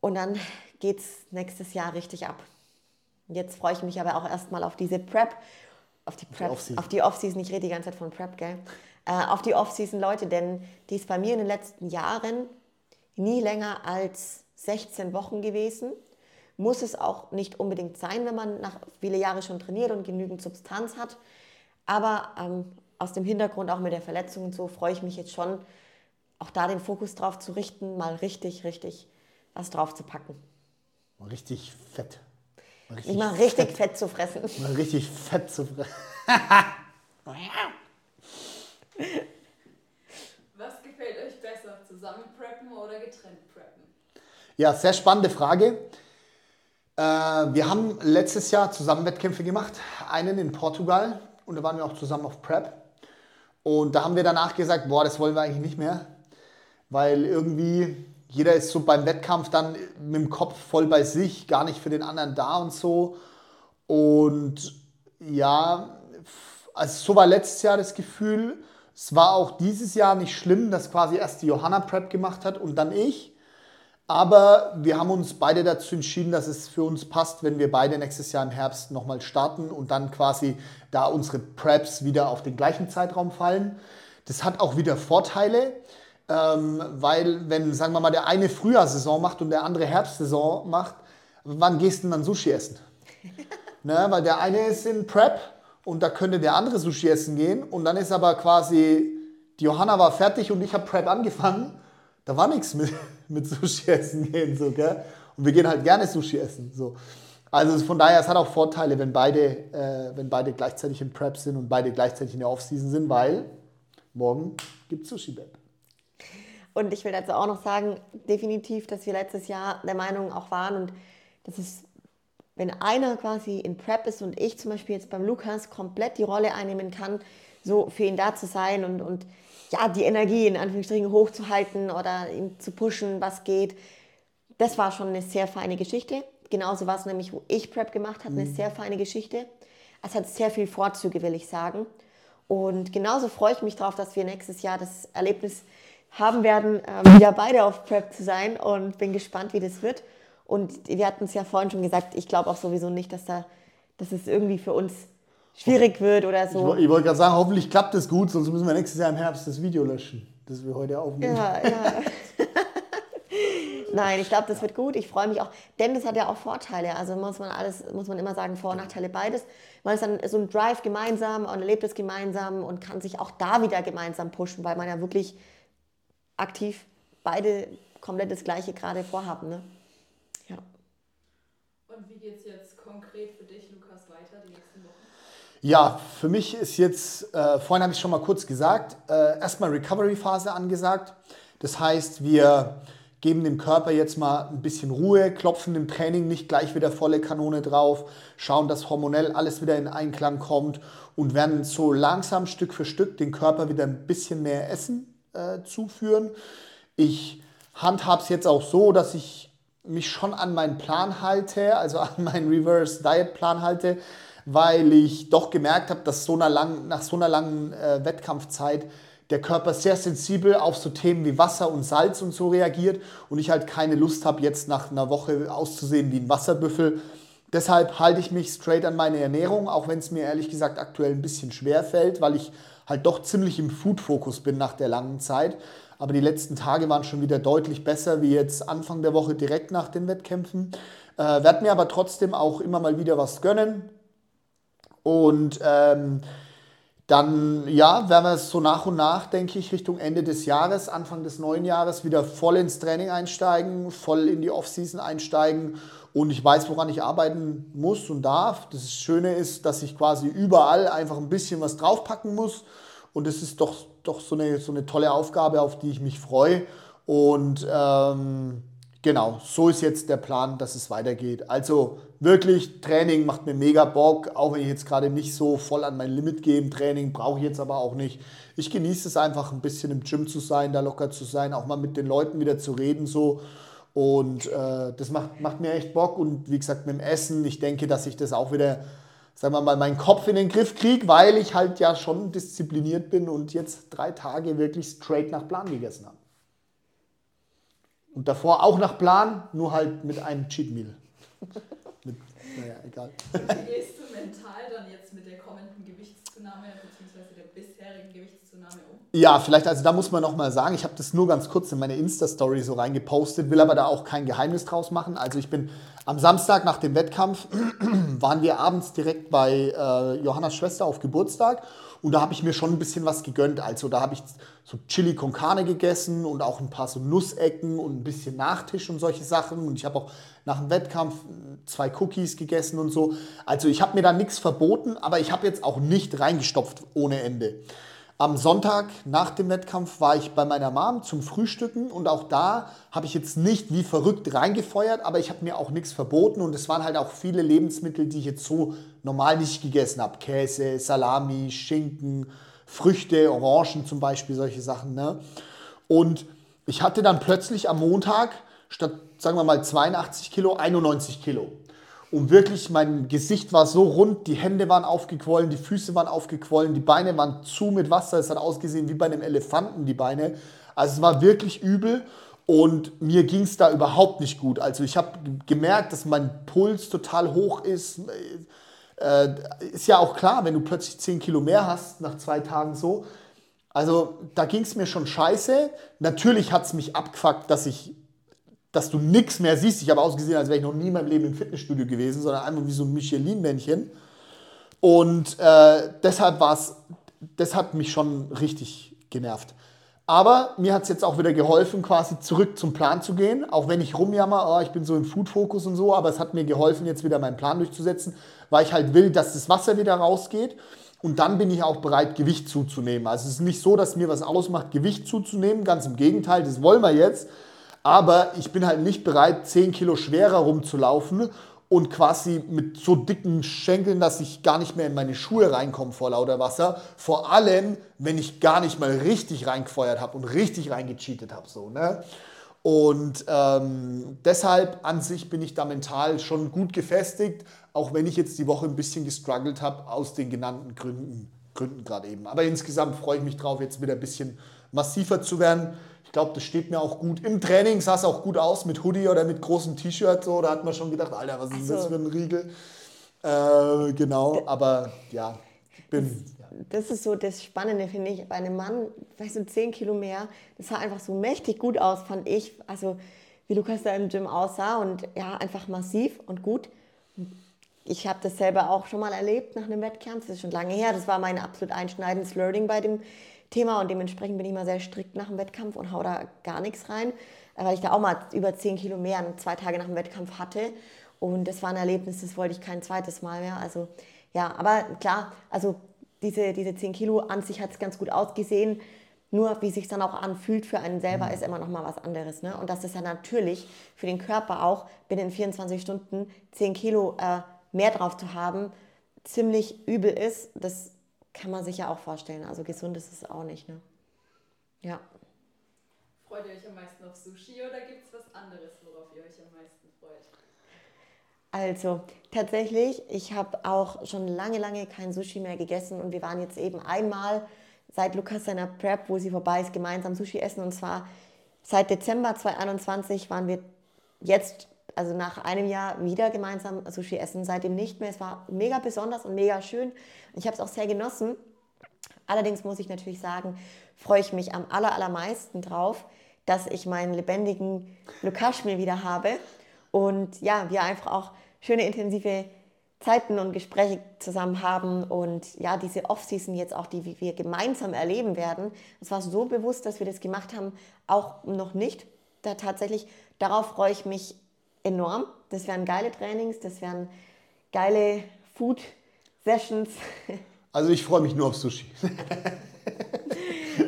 und dann geht es nächstes Jahr richtig ab. Jetzt freue ich mich aber auch erstmal auf diese Prep, auf die Prep, auf die Off-Season, ich rede die ganze Zeit von Prep, gell? Äh, auf die Off-Season, Leute, denn die ist bei mir in den letzten Jahren nie länger als 16 Wochen gewesen. Muss es auch nicht unbedingt sein, wenn man nach viele Jahre schon trainiert und genügend Substanz hat. Aber ähm, aus dem Hintergrund auch mit der Verletzung und so freue ich mich jetzt schon, auch da den Fokus drauf zu richten, mal richtig, richtig was drauf zu packen. Mal richtig fett. Mal richtig, mal richtig fett. fett zu fressen. Mal richtig fett zu fressen. was gefällt euch besser, zusammen preppen oder getrennt preppen? Ja, sehr spannende Frage. Äh, wir haben letztes Jahr zusammen Wettkämpfe gemacht, einen in Portugal und da waren wir auch zusammen auf Prep. Und da haben wir danach gesagt, boah, das wollen wir eigentlich nicht mehr, weil irgendwie jeder ist so beim Wettkampf dann mit dem Kopf voll bei sich, gar nicht für den anderen da und so. Und ja, also so war letztes Jahr das Gefühl. Es war auch dieses Jahr nicht schlimm, dass quasi erst die Johanna Prep gemacht hat und dann ich. Aber wir haben uns beide dazu entschieden, dass es für uns passt, wenn wir beide nächstes Jahr im Herbst nochmal starten und dann quasi da unsere Preps wieder auf den gleichen Zeitraum fallen. Das hat auch wieder Vorteile, ähm, weil wenn, sagen wir mal, der eine Frühjahrsaison macht und der andere Herbstsaison macht, wann gehst du denn dann Sushi essen? ne, weil der eine ist in Prep und da könnte der andere Sushi essen gehen und dann ist aber quasi, die Johanna war fertig und ich habe Prep angefangen da war nichts mit, mit Sushi essen gehen, so, gell? Und wir gehen halt gerne Sushi essen, so. Also von daher, es hat auch Vorteile, wenn beide, äh, wenn beide gleichzeitig im Prep sind und beide gleichzeitig in der Offseason sind, weil morgen gibt es Sushi Bab. Und ich will dazu auch noch sagen, definitiv, dass wir letztes Jahr der Meinung auch waren und das ist, wenn einer quasi in Prep ist und ich zum Beispiel jetzt beim Lukas komplett die Rolle einnehmen kann, so für ihn da zu sein und, und ja, die Energie in Anführungsstrichen hochzuhalten oder ihn zu pushen, was geht. Das war schon eine sehr feine Geschichte. Genauso war es nämlich, wo ich Prep gemacht habe, eine mhm. sehr feine Geschichte. Es hat sehr viele Vorzüge, will ich sagen. Und genauso freue ich mich darauf, dass wir nächstes Jahr das Erlebnis haben werden, äh, wieder beide auf Prep zu sein und bin gespannt, wie das wird. Und wir hatten es ja vorhin schon gesagt, ich glaube auch sowieso nicht, dass, da, dass es irgendwie für uns schwierig wird oder so. Ich, ich wollte gerade sagen, hoffentlich klappt es gut, sonst müssen wir nächstes Jahr im Herbst das Video löschen, das wir heute aufnehmen. Ja, ja. Nein, ich glaube, das wird gut. Ich freue mich auch, denn das hat ja auch Vorteile. Also muss man alles, muss man immer sagen, Vor- und Nachteile beides. Man ist dann so ein Drive gemeinsam und erlebt es gemeinsam und kann sich auch da wieder gemeinsam pushen, weil man ja wirklich aktiv beide komplett das Gleiche gerade vorhaben. Ne? Und wie geht es jetzt konkret für dich, Lukas, weiter die nächsten Wochen? Ja, für mich ist jetzt, äh, vorhin habe ich schon mal kurz gesagt, äh, erstmal Recovery-Phase angesagt. Das heißt, wir geben dem Körper jetzt mal ein bisschen Ruhe, klopfen im Training nicht gleich wieder volle Kanone drauf, schauen, dass hormonell alles wieder in Einklang kommt und werden so langsam Stück für Stück den Körper wieder ein bisschen mehr Essen äh, zuführen. Ich handhabe es jetzt auch so, dass ich mich schon an meinen Plan halte, also an meinen Reverse Diet Plan halte, weil ich doch gemerkt habe, dass so einer lang, nach so einer langen äh, Wettkampfzeit der Körper sehr sensibel auf so Themen wie Wasser und Salz und so reagiert und ich halt keine Lust habe, jetzt nach einer Woche auszusehen wie ein Wasserbüffel. Deshalb halte ich mich straight an meine Ernährung, auch wenn es mir ehrlich gesagt aktuell ein bisschen schwer fällt, weil ich halt doch ziemlich im Food-Fokus bin nach der langen Zeit. Aber die letzten Tage waren schon wieder deutlich besser wie jetzt Anfang der Woche direkt nach den Wettkämpfen. Äh, werde mir aber trotzdem auch immer mal wieder was gönnen. Und ähm, dann, ja, werden wir es so nach und nach, denke ich, Richtung Ende des Jahres, Anfang des neuen Jahres wieder voll ins Training einsteigen, voll in die Offseason einsteigen. Und ich weiß, woran ich arbeiten muss und darf. Das Schöne ist, dass ich quasi überall einfach ein bisschen was draufpacken muss. Und es ist doch, doch so, eine, so eine tolle Aufgabe, auf die ich mich freue. Und ähm, genau, so ist jetzt der Plan, dass es weitergeht. Also wirklich, Training macht mir mega Bock, auch wenn ich jetzt gerade nicht so voll an mein Limit gehe im Training, brauche ich jetzt aber auch nicht. Ich genieße es einfach ein bisschen im Gym zu sein, da locker zu sein, auch mal mit den Leuten wieder zu reden so. Und äh, das macht, macht mir echt Bock. Und wie gesagt, mit dem Essen, ich denke, dass ich das auch wieder sagen wir mal, meinen Kopf in den Griff kriege, weil ich halt ja schon diszipliniert bin und jetzt drei Tage wirklich straight nach Plan gegessen habe. Und davor auch nach Plan, nur halt mit einem Cheat Meal. mit, naja, egal. Wie gehst du mental dann jetzt mit der kommenden Gewichtszunahme bzw. der bisherigen Gewichtszunahme um? Ja, vielleicht, also da muss man nochmal sagen, ich habe das nur ganz kurz in meine Insta-Story so reingepostet, will aber da auch kein Geheimnis draus machen. Also ich bin am Samstag nach dem Wettkampf, waren wir abends direkt bei äh, Johannas Schwester auf Geburtstag und da habe ich mir schon ein bisschen was gegönnt. Also da habe ich so Chili con Carne gegessen und auch ein paar so Nussecken und ein bisschen Nachtisch und solche Sachen. Und ich habe auch nach dem Wettkampf zwei Cookies gegessen und so. Also ich habe mir da nichts verboten, aber ich habe jetzt auch nicht reingestopft ohne Ende. Am Sonntag nach dem Wettkampf war ich bei meiner Mom zum Frühstücken und auch da habe ich jetzt nicht wie verrückt reingefeuert, aber ich habe mir auch nichts verboten und es waren halt auch viele Lebensmittel, die ich jetzt so normal nicht gegessen habe. Käse, Salami, Schinken, Früchte, Orangen zum Beispiel, solche Sachen. Ne? Und ich hatte dann plötzlich am Montag statt, sagen wir mal, 82 Kilo, 91 Kilo. Und wirklich, mein Gesicht war so rund, die Hände waren aufgequollen, die Füße waren aufgequollen, die Beine waren zu mit Wasser. Es hat ausgesehen wie bei einem Elefanten, die Beine. Also es war wirklich übel und mir ging es da überhaupt nicht gut. Also ich habe gemerkt, dass mein Puls total hoch ist. Äh, ist ja auch klar, wenn du plötzlich 10 Kilo mehr hast nach zwei Tagen so. Also da ging es mir schon scheiße. Natürlich hat es mich abgefuckt, dass ich dass du nichts mehr siehst. Ich habe ausgesehen, als wäre ich noch nie in meinem Leben im Fitnessstudio gewesen, sondern einfach wie so ein Michelin-Männchen. Und äh, deshalb war es, das hat mich schon richtig genervt. Aber mir hat es jetzt auch wieder geholfen, quasi zurück zum Plan zu gehen. Auch wenn ich rumjammer, oh, ich bin so im Food-Fokus und so, aber es hat mir geholfen, jetzt wieder meinen Plan durchzusetzen, weil ich halt will, dass das Wasser wieder rausgeht. Und dann bin ich auch bereit, Gewicht zuzunehmen. Also es ist nicht so, dass mir was ausmacht, Gewicht zuzunehmen. Ganz im Gegenteil, das wollen wir jetzt. Aber ich bin halt nicht bereit, 10 Kilo schwerer rumzulaufen und quasi mit so dicken Schenkeln, dass ich gar nicht mehr in meine Schuhe reinkomme vor lauter Wasser. Vor allem, wenn ich gar nicht mal richtig reingefeuert habe und richtig reingecheatet habe. So, ne? Und ähm, deshalb an sich bin ich da mental schon gut gefestigt, auch wenn ich jetzt die Woche ein bisschen gestruggelt habe, aus den genannten Gründen, Gründen gerade eben. Aber insgesamt freue ich mich drauf, jetzt wieder ein bisschen massiver zu werden. Ich glaube, das steht mir auch gut. Im Training sah es auch gut aus mit Hoodie oder mit großem T-Shirt. So, da hat man schon gedacht, Alter, was ist also, das für ein Riegel? Äh, genau, aber ja, bin. Das, das ist so das Spannende, finde ich. Bei einem Mann, weißt du, 10 Kilo mehr, das sah einfach so mächtig gut aus, fand ich. Also, wie Lukas da im Gym aussah und ja, einfach massiv und gut. Ich habe das selber auch schon mal erlebt nach einem Wettkampf. Das ist schon lange her. Das war mein absolut einschneidendes Learning bei dem Thema und dementsprechend bin ich mal sehr strikt nach dem Wettkampf und hau da gar nichts rein, äh, weil ich da auch mal über 10 Kilo mehr zwei Tage nach dem Wettkampf hatte und das war ein Erlebnis, das wollte ich kein zweites Mal mehr. Also ja, aber klar, also diese, diese 10 Kilo an sich hat es ganz gut ausgesehen. Nur wie sich dann auch anfühlt für einen selber, mhm. ist immer noch mal was anderes. Ne? Und dass das ja natürlich für den Körper auch binnen 24 Stunden 10 Kilo äh, mehr drauf zu haben, ziemlich übel ist, das kann man sich ja auch vorstellen. Also gesund ist es auch nicht. Ne? Ja. Freut ihr euch am meisten auf Sushi oder gibt es was anderes, worauf ihr euch am meisten freut? Also tatsächlich, ich habe auch schon lange, lange kein Sushi mehr gegessen und wir waren jetzt eben einmal seit Lukas seiner Prep, wo sie vorbei ist, gemeinsam Sushi essen und zwar seit Dezember 2021 waren wir jetzt also nach einem Jahr wieder gemeinsam Sushi essen, seitdem nicht mehr. Es war mega besonders und mega schön. Ich habe es auch sehr genossen. Allerdings muss ich natürlich sagen, freue ich mich am aller, allermeisten drauf, dass ich meinen lebendigen Lukaschmir wieder habe und ja, wir einfach auch schöne intensive Zeiten und Gespräche zusammen haben und ja, diese Off-Season jetzt auch, die wir gemeinsam erleben werden, es war so bewusst, dass wir das gemacht haben, auch noch nicht. Da tatsächlich, darauf freue ich mich enorm. Das wären geile Trainings, das wären geile Food-Sessions. Also ich freue mich nur auf Sushi.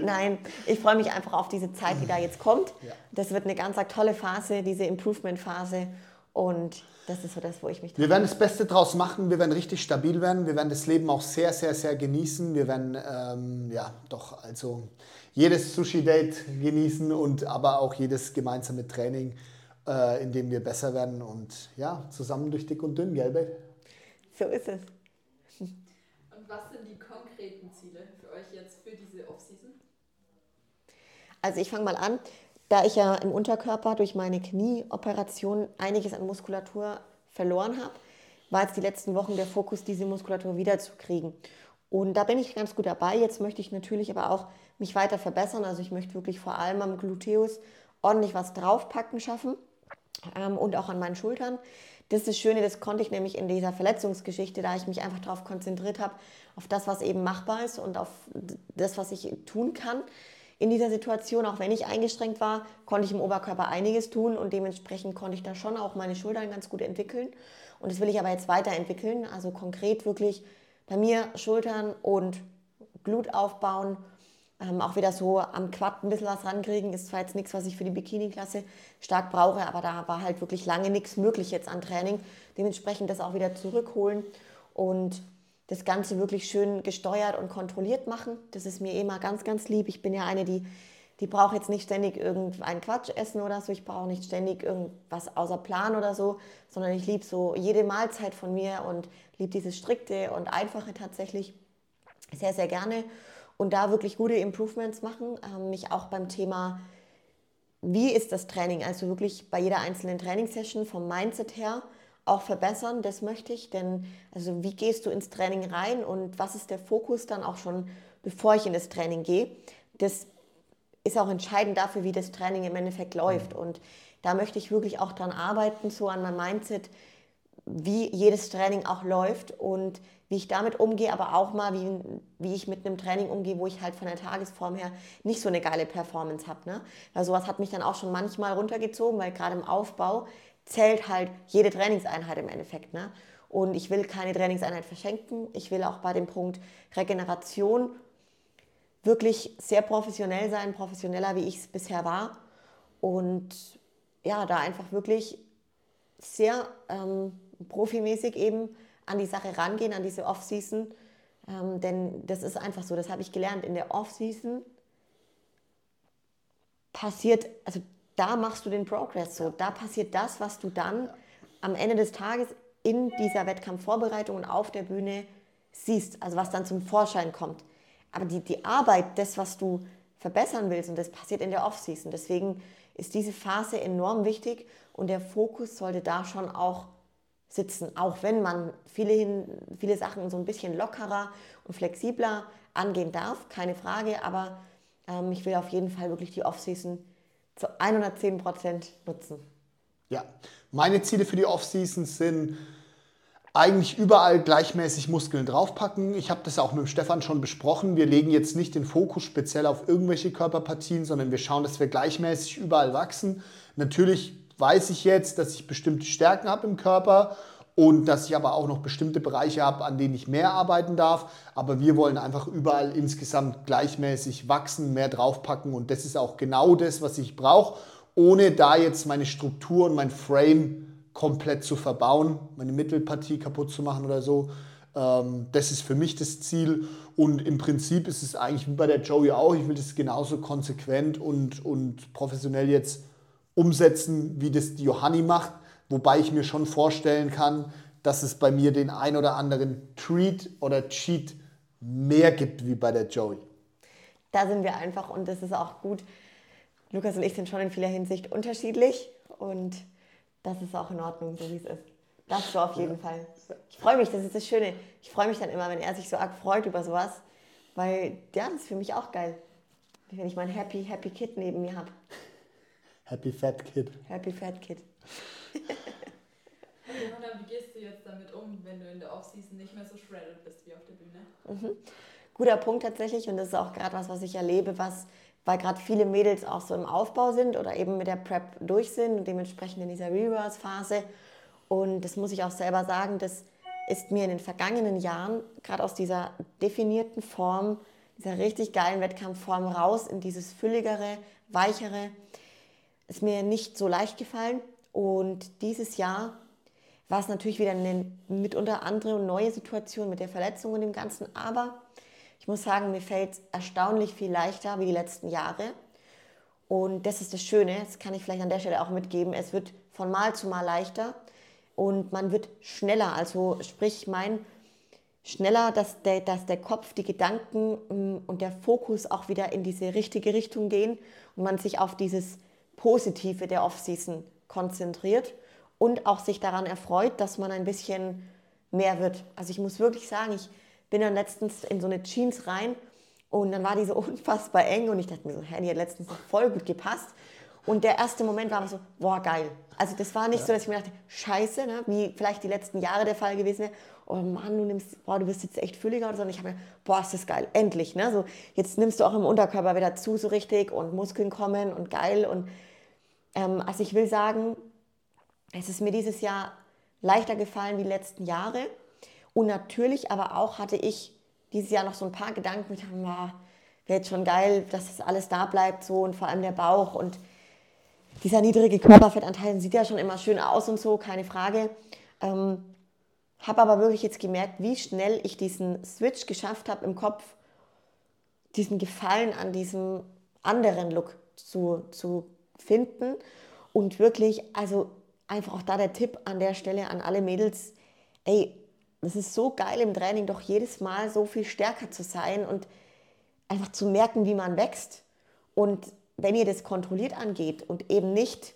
Nein, ich freue mich einfach auf diese Zeit, die da jetzt kommt. Ja. Das wird eine ganz tolle Phase, diese Improvement-Phase. Und das ist so das, wo ich mich. Wir werden das Beste draus machen. Wir werden richtig stabil werden. Wir werden das Leben auch sehr, sehr, sehr genießen. Wir werden ähm, ja doch also jedes Sushi-Date genießen und aber auch jedes gemeinsame Training, äh, in dem wir besser werden und ja zusammen durch dick und dünn, gell, Babe? So ist es. Und was sind die konkreten Ziele für euch jetzt für diese Offseason? Also ich fange mal an. Da ich ja im Unterkörper durch meine Knieoperation einiges an Muskulatur verloren habe, war jetzt die letzten Wochen der Fokus, diese Muskulatur wiederzukriegen. Und da bin ich ganz gut dabei. Jetzt möchte ich natürlich aber auch mich weiter verbessern. Also ich möchte wirklich vor allem am Gluteus ordentlich was draufpacken schaffen ähm, und auch an meinen Schultern. Das ist das Schöne, das konnte ich nämlich in dieser Verletzungsgeschichte, da ich mich einfach darauf konzentriert habe, auf das, was eben machbar ist und auf das, was ich tun kann in dieser Situation, auch wenn ich eingeschränkt war, konnte ich im Oberkörper einiges tun und dementsprechend konnte ich da schon auch meine Schultern ganz gut entwickeln. Und das will ich aber jetzt weiterentwickeln, also konkret wirklich bei mir Schultern und Glut aufbauen, ähm, auch wieder so am Quad ein bisschen was rankriegen. Ist zwar jetzt nichts, was ich für die Bikini-Klasse stark brauche, aber da war halt wirklich lange nichts möglich jetzt an Training. Dementsprechend das auch wieder zurückholen und das Ganze wirklich schön gesteuert und kontrolliert machen. Das ist mir immer ganz, ganz lieb. Ich bin ja eine, die, die braucht jetzt nicht ständig irgendeinen Quatsch essen oder so. Ich brauche nicht ständig irgendwas außer Plan oder so, sondern ich liebe so jede Mahlzeit von mir und liebe dieses strikte und einfache tatsächlich sehr, sehr gerne. Und da wirklich gute Improvements machen. Ähm, mich auch beim Thema, wie ist das Training? Also wirklich bei jeder einzelnen Trainingssession vom Mindset her auch verbessern, das möchte ich. Denn also wie gehst du ins Training rein und was ist der Fokus dann auch schon, bevor ich in das Training gehe? Das ist auch entscheidend dafür, wie das Training im Endeffekt läuft. Mhm. Und da möchte ich wirklich auch dran arbeiten, so an meinem Mindset, wie jedes Training auch läuft und wie ich damit umgehe, aber auch mal, wie, wie ich mit einem Training umgehe, wo ich halt von der Tagesform her nicht so eine geile Performance habe. Ne? Weil sowas hat mich dann auch schon manchmal runtergezogen, weil gerade im Aufbau zählt halt jede Trainingseinheit im Endeffekt. Ne? Und ich will keine Trainingseinheit verschenken. Ich will auch bei dem Punkt Regeneration wirklich sehr professionell sein, professioneller, wie ich es bisher war. Und ja, da einfach wirklich sehr ähm, profimäßig eben an die Sache rangehen, an diese Off-Season. Ähm, denn das ist einfach so, das habe ich gelernt. In der Off-Season passiert, also da machst du den Progress so. Da passiert das, was du dann am Ende des Tages in dieser Wettkampfvorbereitung und auf der Bühne siehst, also was dann zum Vorschein kommt. Aber die, die Arbeit, das, was du verbessern willst, und das passiert in der Offseason. Deswegen ist diese Phase enorm wichtig und der Fokus sollte da schon auch sitzen, auch wenn man viele, viele Sachen so ein bisschen lockerer und flexibler angehen darf, keine Frage, aber ähm, ich will auf jeden Fall wirklich die Offseason zu 110 Prozent nutzen. Ja, meine Ziele für die Offseason sind eigentlich überall gleichmäßig Muskeln draufpacken. Ich habe das auch mit Stefan schon besprochen. Wir legen jetzt nicht den Fokus speziell auf irgendwelche Körperpartien, sondern wir schauen, dass wir gleichmäßig überall wachsen. Natürlich weiß ich jetzt, dass ich bestimmte Stärken habe im Körper und dass ich aber auch noch bestimmte Bereiche habe, an denen ich mehr arbeiten darf. Aber wir wollen einfach überall insgesamt gleichmäßig wachsen, mehr draufpacken und das ist auch genau das, was ich brauche, ohne da jetzt meine Struktur und mein Frame komplett zu verbauen, meine Mittelpartie kaputt zu machen oder so. Ähm, das ist für mich das Ziel und im Prinzip ist es eigentlich wie bei der Joey auch. Ich will das genauso konsequent und, und professionell jetzt umsetzen, wie das die Johanni macht Wobei ich mir schon vorstellen kann, dass es bei mir den ein oder anderen Treat oder Cheat mehr gibt wie bei der Joey. Da sind wir einfach und das ist auch gut. Lukas und ich sind schon in vieler Hinsicht unterschiedlich und das ist auch in Ordnung, so wie es ist. Das so auf jeden ja. Fall. Ich freue mich, das ist das Schöne. Ich freue mich dann immer, wenn er sich so arg freut über sowas, weil ja, das ist für mich auch geil. Wenn ich mein Happy, Happy Kid neben mir habe. Happy Fat Kid. Happy Fat Kid. Johanna, wie gehst du jetzt damit um, wenn du in der Offseason nicht mehr so shredded bist wie auf der Bühne? Mhm. Guter Punkt tatsächlich und das ist auch gerade was, was ich erlebe, was, weil gerade viele Mädels auch so im Aufbau sind oder eben mit der Prep durch sind und dementsprechend in dieser Reverse-Phase. Und das muss ich auch selber sagen, das ist mir in den vergangenen Jahren gerade aus dieser definierten Form, dieser richtig geilen Wettkampfform raus in dieses fülligere, weichere, ist mir nicht so leicht gefallen. Und dieses Jahr war es natürlich wieder eine mitunter andere und neue Situation mit der Verletzung und dem Ganzen. Aber ich muss sagen, mir fällt es erstaunlich viel leichter wie die letzten Jahre. Und das ist das Schöne, das kann ich vielleicht an der Stelle auch mitgeben. Es wird von Mal zu Mal leichter und man wird schneller. Also sprich, mein schneller, dass der, dass der Kopf, die Gedanken mm, und der Fokus auch wieder in diese richtige Richtung gehen und man sich auf dieses Positive der Offseason konzentriert und auch sich daran erfreut, dass man ein bisschen mehr wird. Also ich muss wirklich sagen, ich bin dann letztens in so eine Jeans rein und dann war die so unfassbar eng und ich dachte mir so, hä, die hat letztens noch voll gut gepasst. Und der erste Moment war so, boah, geil. Also das war nicht ja. so, dass ich mir dachte, scheiße, ne, wie vielleicht die letzten Jahre der Fall gewesen wäre. Oh Mann, du nimmst, boah, du bist jetzt echt fülliger oder so. Und ich habe mir, boah, ist das geil, endlich. Ne? So, jetzt nimmst du auch im Unterkörper wieder zu so richtig und Muskeln kommen und geil. Und also ich will sagen, es ist mir dieses Jahr leichter gefallen wie die letzten Jahre. Und natürlich aber auch hatte ich dieses Jahr noch so ein paar Gedanken, ich dachte, wäre jetzt schon geil, dass das alles da bleibt so und vor allem der Bauch und dieser niedrige Körperfettanteil sieht ja schon immer schön aus und so, keine Frage. Ähm, habe aber wirklich jetzt gemerkt, wie schnell ich diesen Switch geschafft habe im Kopf, diesen Gefallen an diesem anderen Look zu, zu finden und wirklich, also einfach auch da der Tipp an der Stelle an alle Mädels, ey, das ist so geil im Training, doch jedes Mal so viel stärker zu sein und einfach zu merken, wie man wächst. Und wenn ihr das kontrolliert angeht und eben nicht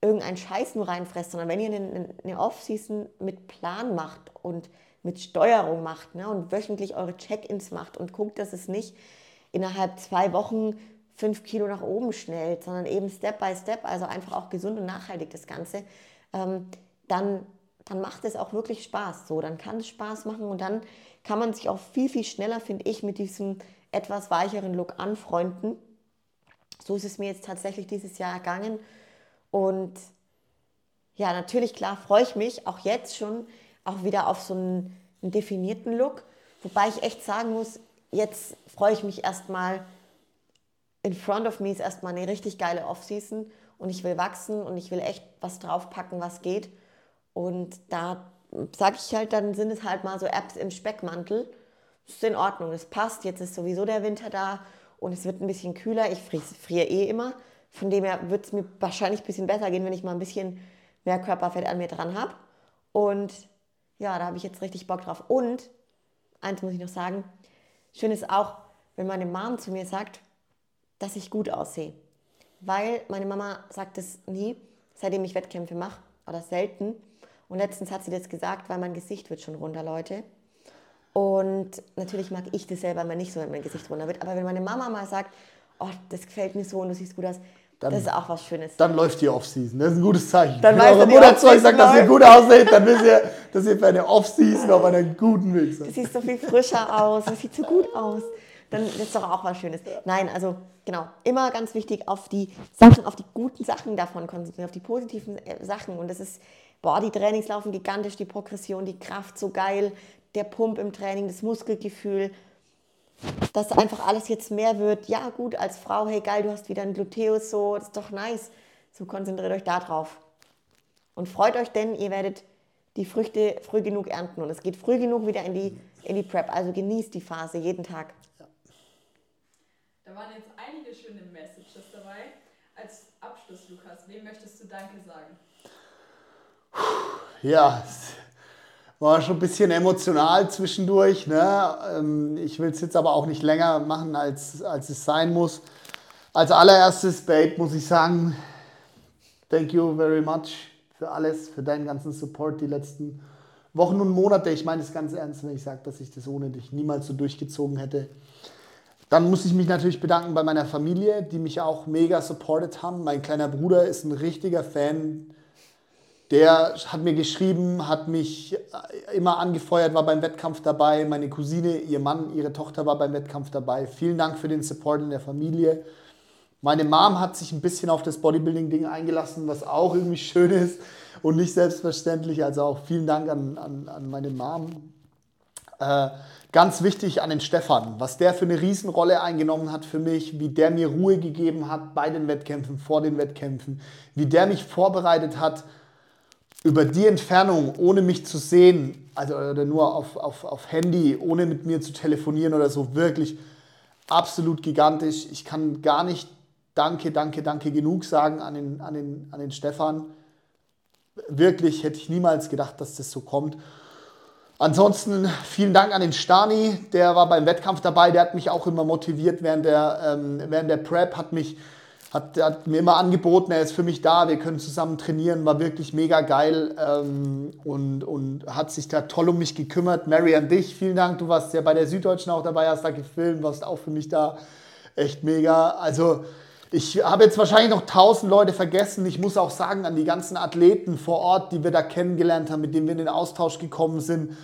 irgendeinen Scheiß nur reinfresst, sondern wenn ihr eine, eine Off-Season mit Plan macht und mit Steuerung macht ne, und wöchentlich eure Check-ins macht und guckt, dass es nicht innerhalb zwei Wochen fünf Kilo nach oben schnellt, sondern eben Step by Step, also einfach auch gesund und nachhaltig das Ganze, ähm, dann dann macht es auch wirklich Spaß. So, dann kann es Spaß machen und dann kann man sich auch viel, viel schneller, finde ich, mit diesem etwas weicheren Look anfreunden. So ist es mir jetzt tatsächlich dieses Jahr ergangen. Und ja, natürlich, klar, freue ich mich auch jetzt schon auch wieder auf so einen, einen definierten Look. Wobei ich echt sagen muss, jetzt freue ich mich erstmal, in front of me ist erstmal eine richtig geile Off-Season und ich will wachsen und ich will echt was draufpacken, was geht. Und da sage ich halt, dann sind es halt mal so Apps im Speckmantel. Das ist in Ordnung, das passt. Jetzt ist sowieso der Winter da und es wird ein bisschen kühler. Ich friere eh immer. Von dem her wird es mir wahrscheinlich ein bisschen besser gehen, wenn ich mal ein bisschen mehr Körperfett an mir dran habe. Und ja, da habe ich jetzt richtig Bock drauf. Und eins muss ich noch sagen: Schön ist auch, wenn meine Mom zu mir sagt, dass ich gut aussehe. Weil meine Mama sagt es nie, seitdem ich Wettkämpfe mache, oder selten. Und letztens hat sie das gesagt, weil mein Gesicht wird schon runter, Leute. Und natürlich mag ich das selber mal nicht so, wenn mein Gesicht runter wird. Aber wenn meine Mama mal sagt, oh, das gefällt mir so und du siehst gut aus, dann, das ist auch was Schönes. Dann läuft die Off-Season. Das ist ein gutes Zeichen. Dann wenn eure Mutter zu euch sagt, dass ihr gut aussieht, dann wisst ihr, dass ihr für eine Off-Season auf einem guten Weg seid. Du siehst so viel frischer aus, das sieht so gut aus. Dann ist doch auch was Schönes. Nein, also genau, immer ganz wichtig auf die Sachen, auf die guten Sachen davon konzentrieren, auf die positiven äh, Sachen. Und das ist boah, die Trainings laufen gigantisch, die Progression, die Kraft so geil, der Pump im Training, das Muskelgefühl, dass einfach alles jetzt mehr wird. Ja, gut, als Frau, hey geil, du hast wieder einen Gluteus, so, das ist doch nice. So konzentriert euch da drauf. Und freut euch denn, ihr werdet die Früchte früh genug ernten. Und es geht früh genug wieder in die, in die Prep. Also genießt die Phase jeden Tag. Da waren jetzt einige schöne Messages dabei. Als Abschluss, Lukas, wem möchtest du Danke sagen? Ja, es war schon ein bisschen emotional zwischendurch. Ne? Ähm, ich will es jetzt aber auch nicht länger machen, als, als es sein muss. Als allererstes, Babe, muss ich sagen, thank you very much für alles, für deinen ganzen Support die letzten Wochen und Monate. Ich meine es ganz ernst, wenn ich sage, dass ich das ohne dich niemals so durchgezogen hätte. Dann muss ich mich natürlich bedanken bei meiner Familie, die mich auch mega supportet haben. Mein kleiner Bruder ist ein richtiger Fan. Der hat mir geschrieben, hat mich immer angefeuert, war beim Wettkampf dabei. Meine Cousine, ihr Mann, ihre Tochter war beim Wettkampf dabei. Vielen Dank für den Support in der Familie. Meine Mom hat sich ein bisschen auf das Bodybuilding-Ding eingelassen, was auch irgendwie schön ist und nicht selbstverständlich. Also auch vielen Dank an, an, an meine Mom. Äh, ganz wichtig an den Stefan, was der für eine Riesenrolle eingenommen hat für mich, wie der mir Ruhe gegeben hat bei den Wettkämpfen, vor den Wettkämpfen, wie der mich vorbereitet hat über die Entfernung, ohne mich zu sehen, also oder nur auf, auf, auf Handy, ohne mit mir zu telefonieren oder so, wirklich absolut gigantisch. Ich kann gar nicht Danke, danke, danke genug sagen an den, an den, an den Stefan. Wirklich hätte ich niemals gedacht, dass das so kommt. Ansonsten vielen Dank an den Stani, der war beim Wettkampf dabei, der hat mich auch immer motiviert während der, ähm, während der Prep, hat, mich, hat, hat mir immer angeboten, er ist für mich da, wir können zusammen trainieren, war wirklich mega geil ähm, und, und hat sich da toll um mich gekümmert. Mary an dich, vielen Dank, du warst ja bei der Süddeutschen auch dabei, hast da gefilmt, warst auch für mich da, echt mega. Also ich habe jetzt wahrscheinlich noch tausend Leute vergessen. Ich muss auch sagen, an die ganzen Athleten vor Ort, die wir da kennengelernt haben, mit denen wir in den Austausch gekommen sind,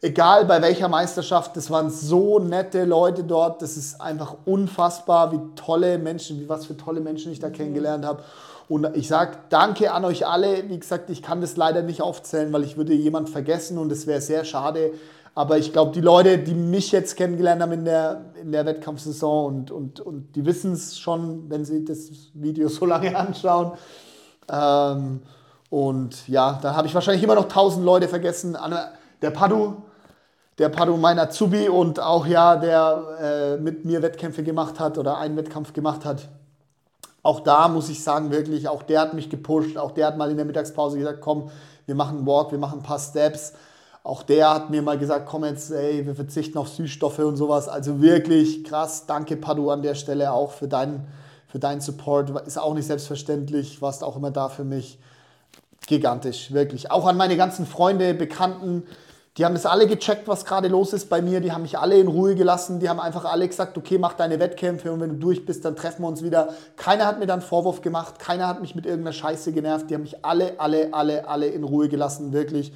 egal bei welcher Meisterschaft, das waren so nette Leute dort. Das ist einfach unfassbar, wie tolle Menschen, wie was für tolle Menschen ich da mhm. kennengelernt habe. Und ich sage danke an euch alle. Wie gesagt, ich kann das leider nicht aufzählen, weil ich würde jemand vergessen und es wäre sehr schade. Aber ich glaube, die Leute, die mich jetzt kennengelernt haben in der, in der Wettkampfsaison und, und, und die wissen es schon, wenn sie das Video so lange anschauen. Ähm, und ja, da habe ich wahrscheinlich immer noch tausend Leute vergessen. Der Padu, der Padu mein Azubi und auch ja, der äh, mit mir Wettkämpfe gemacht hat oder einen Wettkampf gemacht hat. Auch da muss ich sagen, wirklich, auch der hat mich gepusht. Auch der hat mal in der Mittagspause gesagt, komm, wir machen einen Walk, wir machen ein paar Steps. Auch der hat mir mal gesagt, komm jetzt, ey, wir verzichten auf Süßstoffe und sowas. Also wirklich krass. Danke, Padu, an der Stelle auch für deinen, für deinen Support. Ist auch nicht selbstverständlich, warst auch immer da für mich. Gigantisch, wirklich. Auch an meine ganzen Freunde, Bekannten, die haben das alle gecheckt, was gerade los ist bei mir. Die haben mich alle in Ruhe gelassen. Die haben einfach alle gesagt, okay, mach deine Wettkämpfe und wenn du durch bist, dann treffen wir uns wieder. Keiner hat mir dann Vorwurf gemacht. Keiner hat mich mit irgendeiner Scheiße genervt. Die haben mich alle, alle, alle, alle in Ruhe gelassen, wirklich.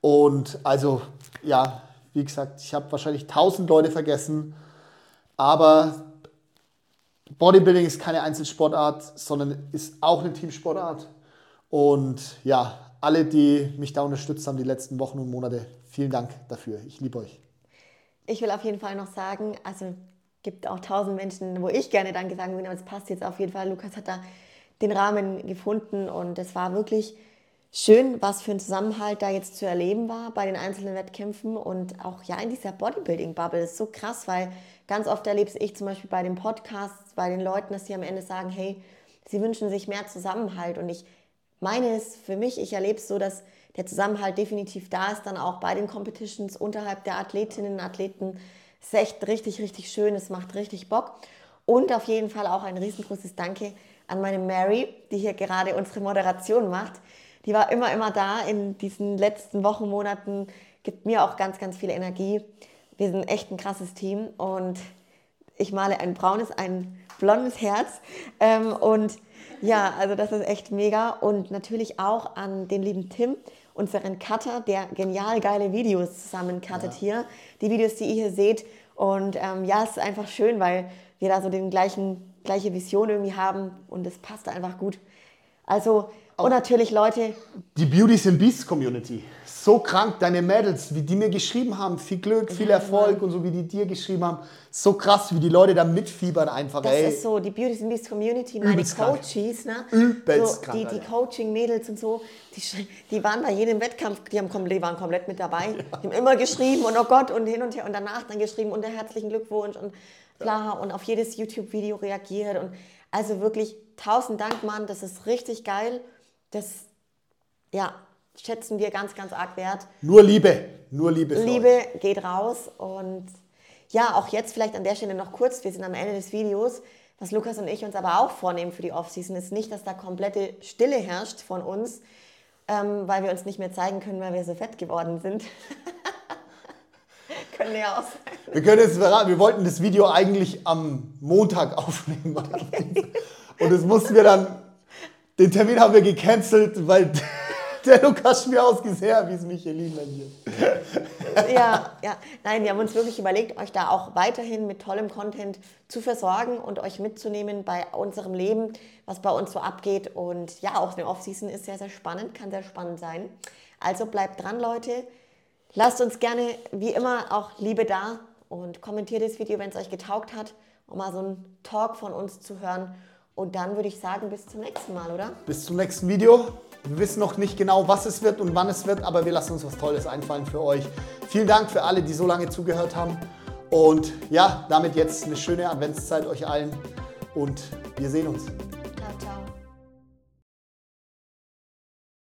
Und also, ja, wie gesagt, ich habe wahrscheinlich tausend Leute vergessen, aber Bodybuilding ist keine Einzelsportart, sondern ist auch eine Teamsportart. Und ja, alle, die mich da unterstützt haben die letzten Wochen und Monate, vielen Dank dafür. Ich liebe euch. Ich will auf jeden Fall noch sagen, also gibt auch tausend Menschen, wo ich gerne Danke sagen würde, aber es passt jetzt auf jeden Fall. Lukas hat da den Rahmen gefunden und es war wirklich schön, was für ein Zusammenhalt da jetzt zu erleben war bei den einzelnen Wettkämpfen und auch ja in dieser Bodybuilding-Bubble. Ist so krass, weil ganz oft erlebe ich zum Beispiel bei den Podcasts, bei den Leuten, dass sie am Ende sagen, hey, sie wünschen sich mehr Zusammenhalt und ich meine es für mich, ich erlebe es so, dass der Zusammenhalt definitiv da ist, dann auch bei den Competitions unterhalb der Athletinnen und Athleten. Ist echt richtig, richtig schön, es macht richtig Bock. Und auf jeden Fall auch ein riesengroßes Danke an meine Mary, die hier gerade unsere Moderation macht die war immer, immer da in diesen letzten Wochen, Monaten, gibt mir auch ganz, ganz viel Energie. Wir sind echt ein krasses Team und ich male ein braunes, ein blondes Herz. Ähm, und ja, also das ist echt mega. Und natürlich auch an den lieben Tim, unseren Cutter, der genial geile Videos zusammen cuttet ja. hier. Die Videos, die ihr hier seht. Und ähm, ja, es ist einfach schön, weil wir da so den gleichen, gleiche Vision irgendwie haben und es passt einfach gut. Also und natürlich Leute. Die Beauties and Beasts Community. So krank, deine Mädels, wie die mir geschrieben haben. Viel Glück, viel Erfolg und so wie die dir geschrieben haben. So krass, wie die Leute da mitfiebern einfach. Das ey. ist so, die Beauties and Beasts Community, meine Coaches, ne? Übelst so, krank, die, die Coaching-Mädels und so, die, die waren bei jedem Wettkampf, die, haben, die waren komplett mit dabei. Ja. Die haben immer geschrieben und oh Gott und hin und her und danach dann geschrieben und der herzlichen Glückwunsch und bla ja. und auf jedes YouTube-Video reagiert. Und also wirklich tausend Dank, Mann, das ist richtig geil das ja, schätzen wir ganz, ganz arg wert. Nur Liebe, nur Liebe. Liebe euch. geht raus und ja, auch jetzt vielleicht an der Stelle noch kurz, wir sind am Ende des Videos. Was Lukas und ich uns aber auch vornehmen für die Offseason, ist nicht, dass da komplette Stille herrscht von uns. ähm, weil wir uns nicht mehr zeigen können, weil wir so fett geworden sind. können ja auch sein. Wir können jetzt verraten, wir wollten das Video eigentlich am Montag aufnehmen. Und das mussten wir dann, den Termin haben wir gecancelt, weil der Lukas Schmierhaus sehr, wie es Michelin nennt. ja, ja. Nein, wir haben uns wirklich überlegt, euch da auch weiterhin mit tollem Content zu versorgen und euch mitzunehmen bei unserem Leben, was bei uns so abgeht. Und ja, auch eine Off-Season ist sehr, sehr spannend, kann sehr spannend sein. Also bleibt dran, Leute. Lasst uns gerne, wie immer, auch Liebe da und kommentiert das Video, wenn es euch getaugt hat, um mal so einen Talk von uns zu hören. Und dann würde ich sagen, bis zum nächsten Mal, oder? Bis zum nächsten Video. Wir wissen noch nicht genau, was es wird und wann es wird, aber wir lassen uns was Tolles einfallen für euch. Vielen Dank für alle, die so lange zugehört haben. Und ja, damit jetzt eine schöne Adventszeit euch allen und wir sehen uns.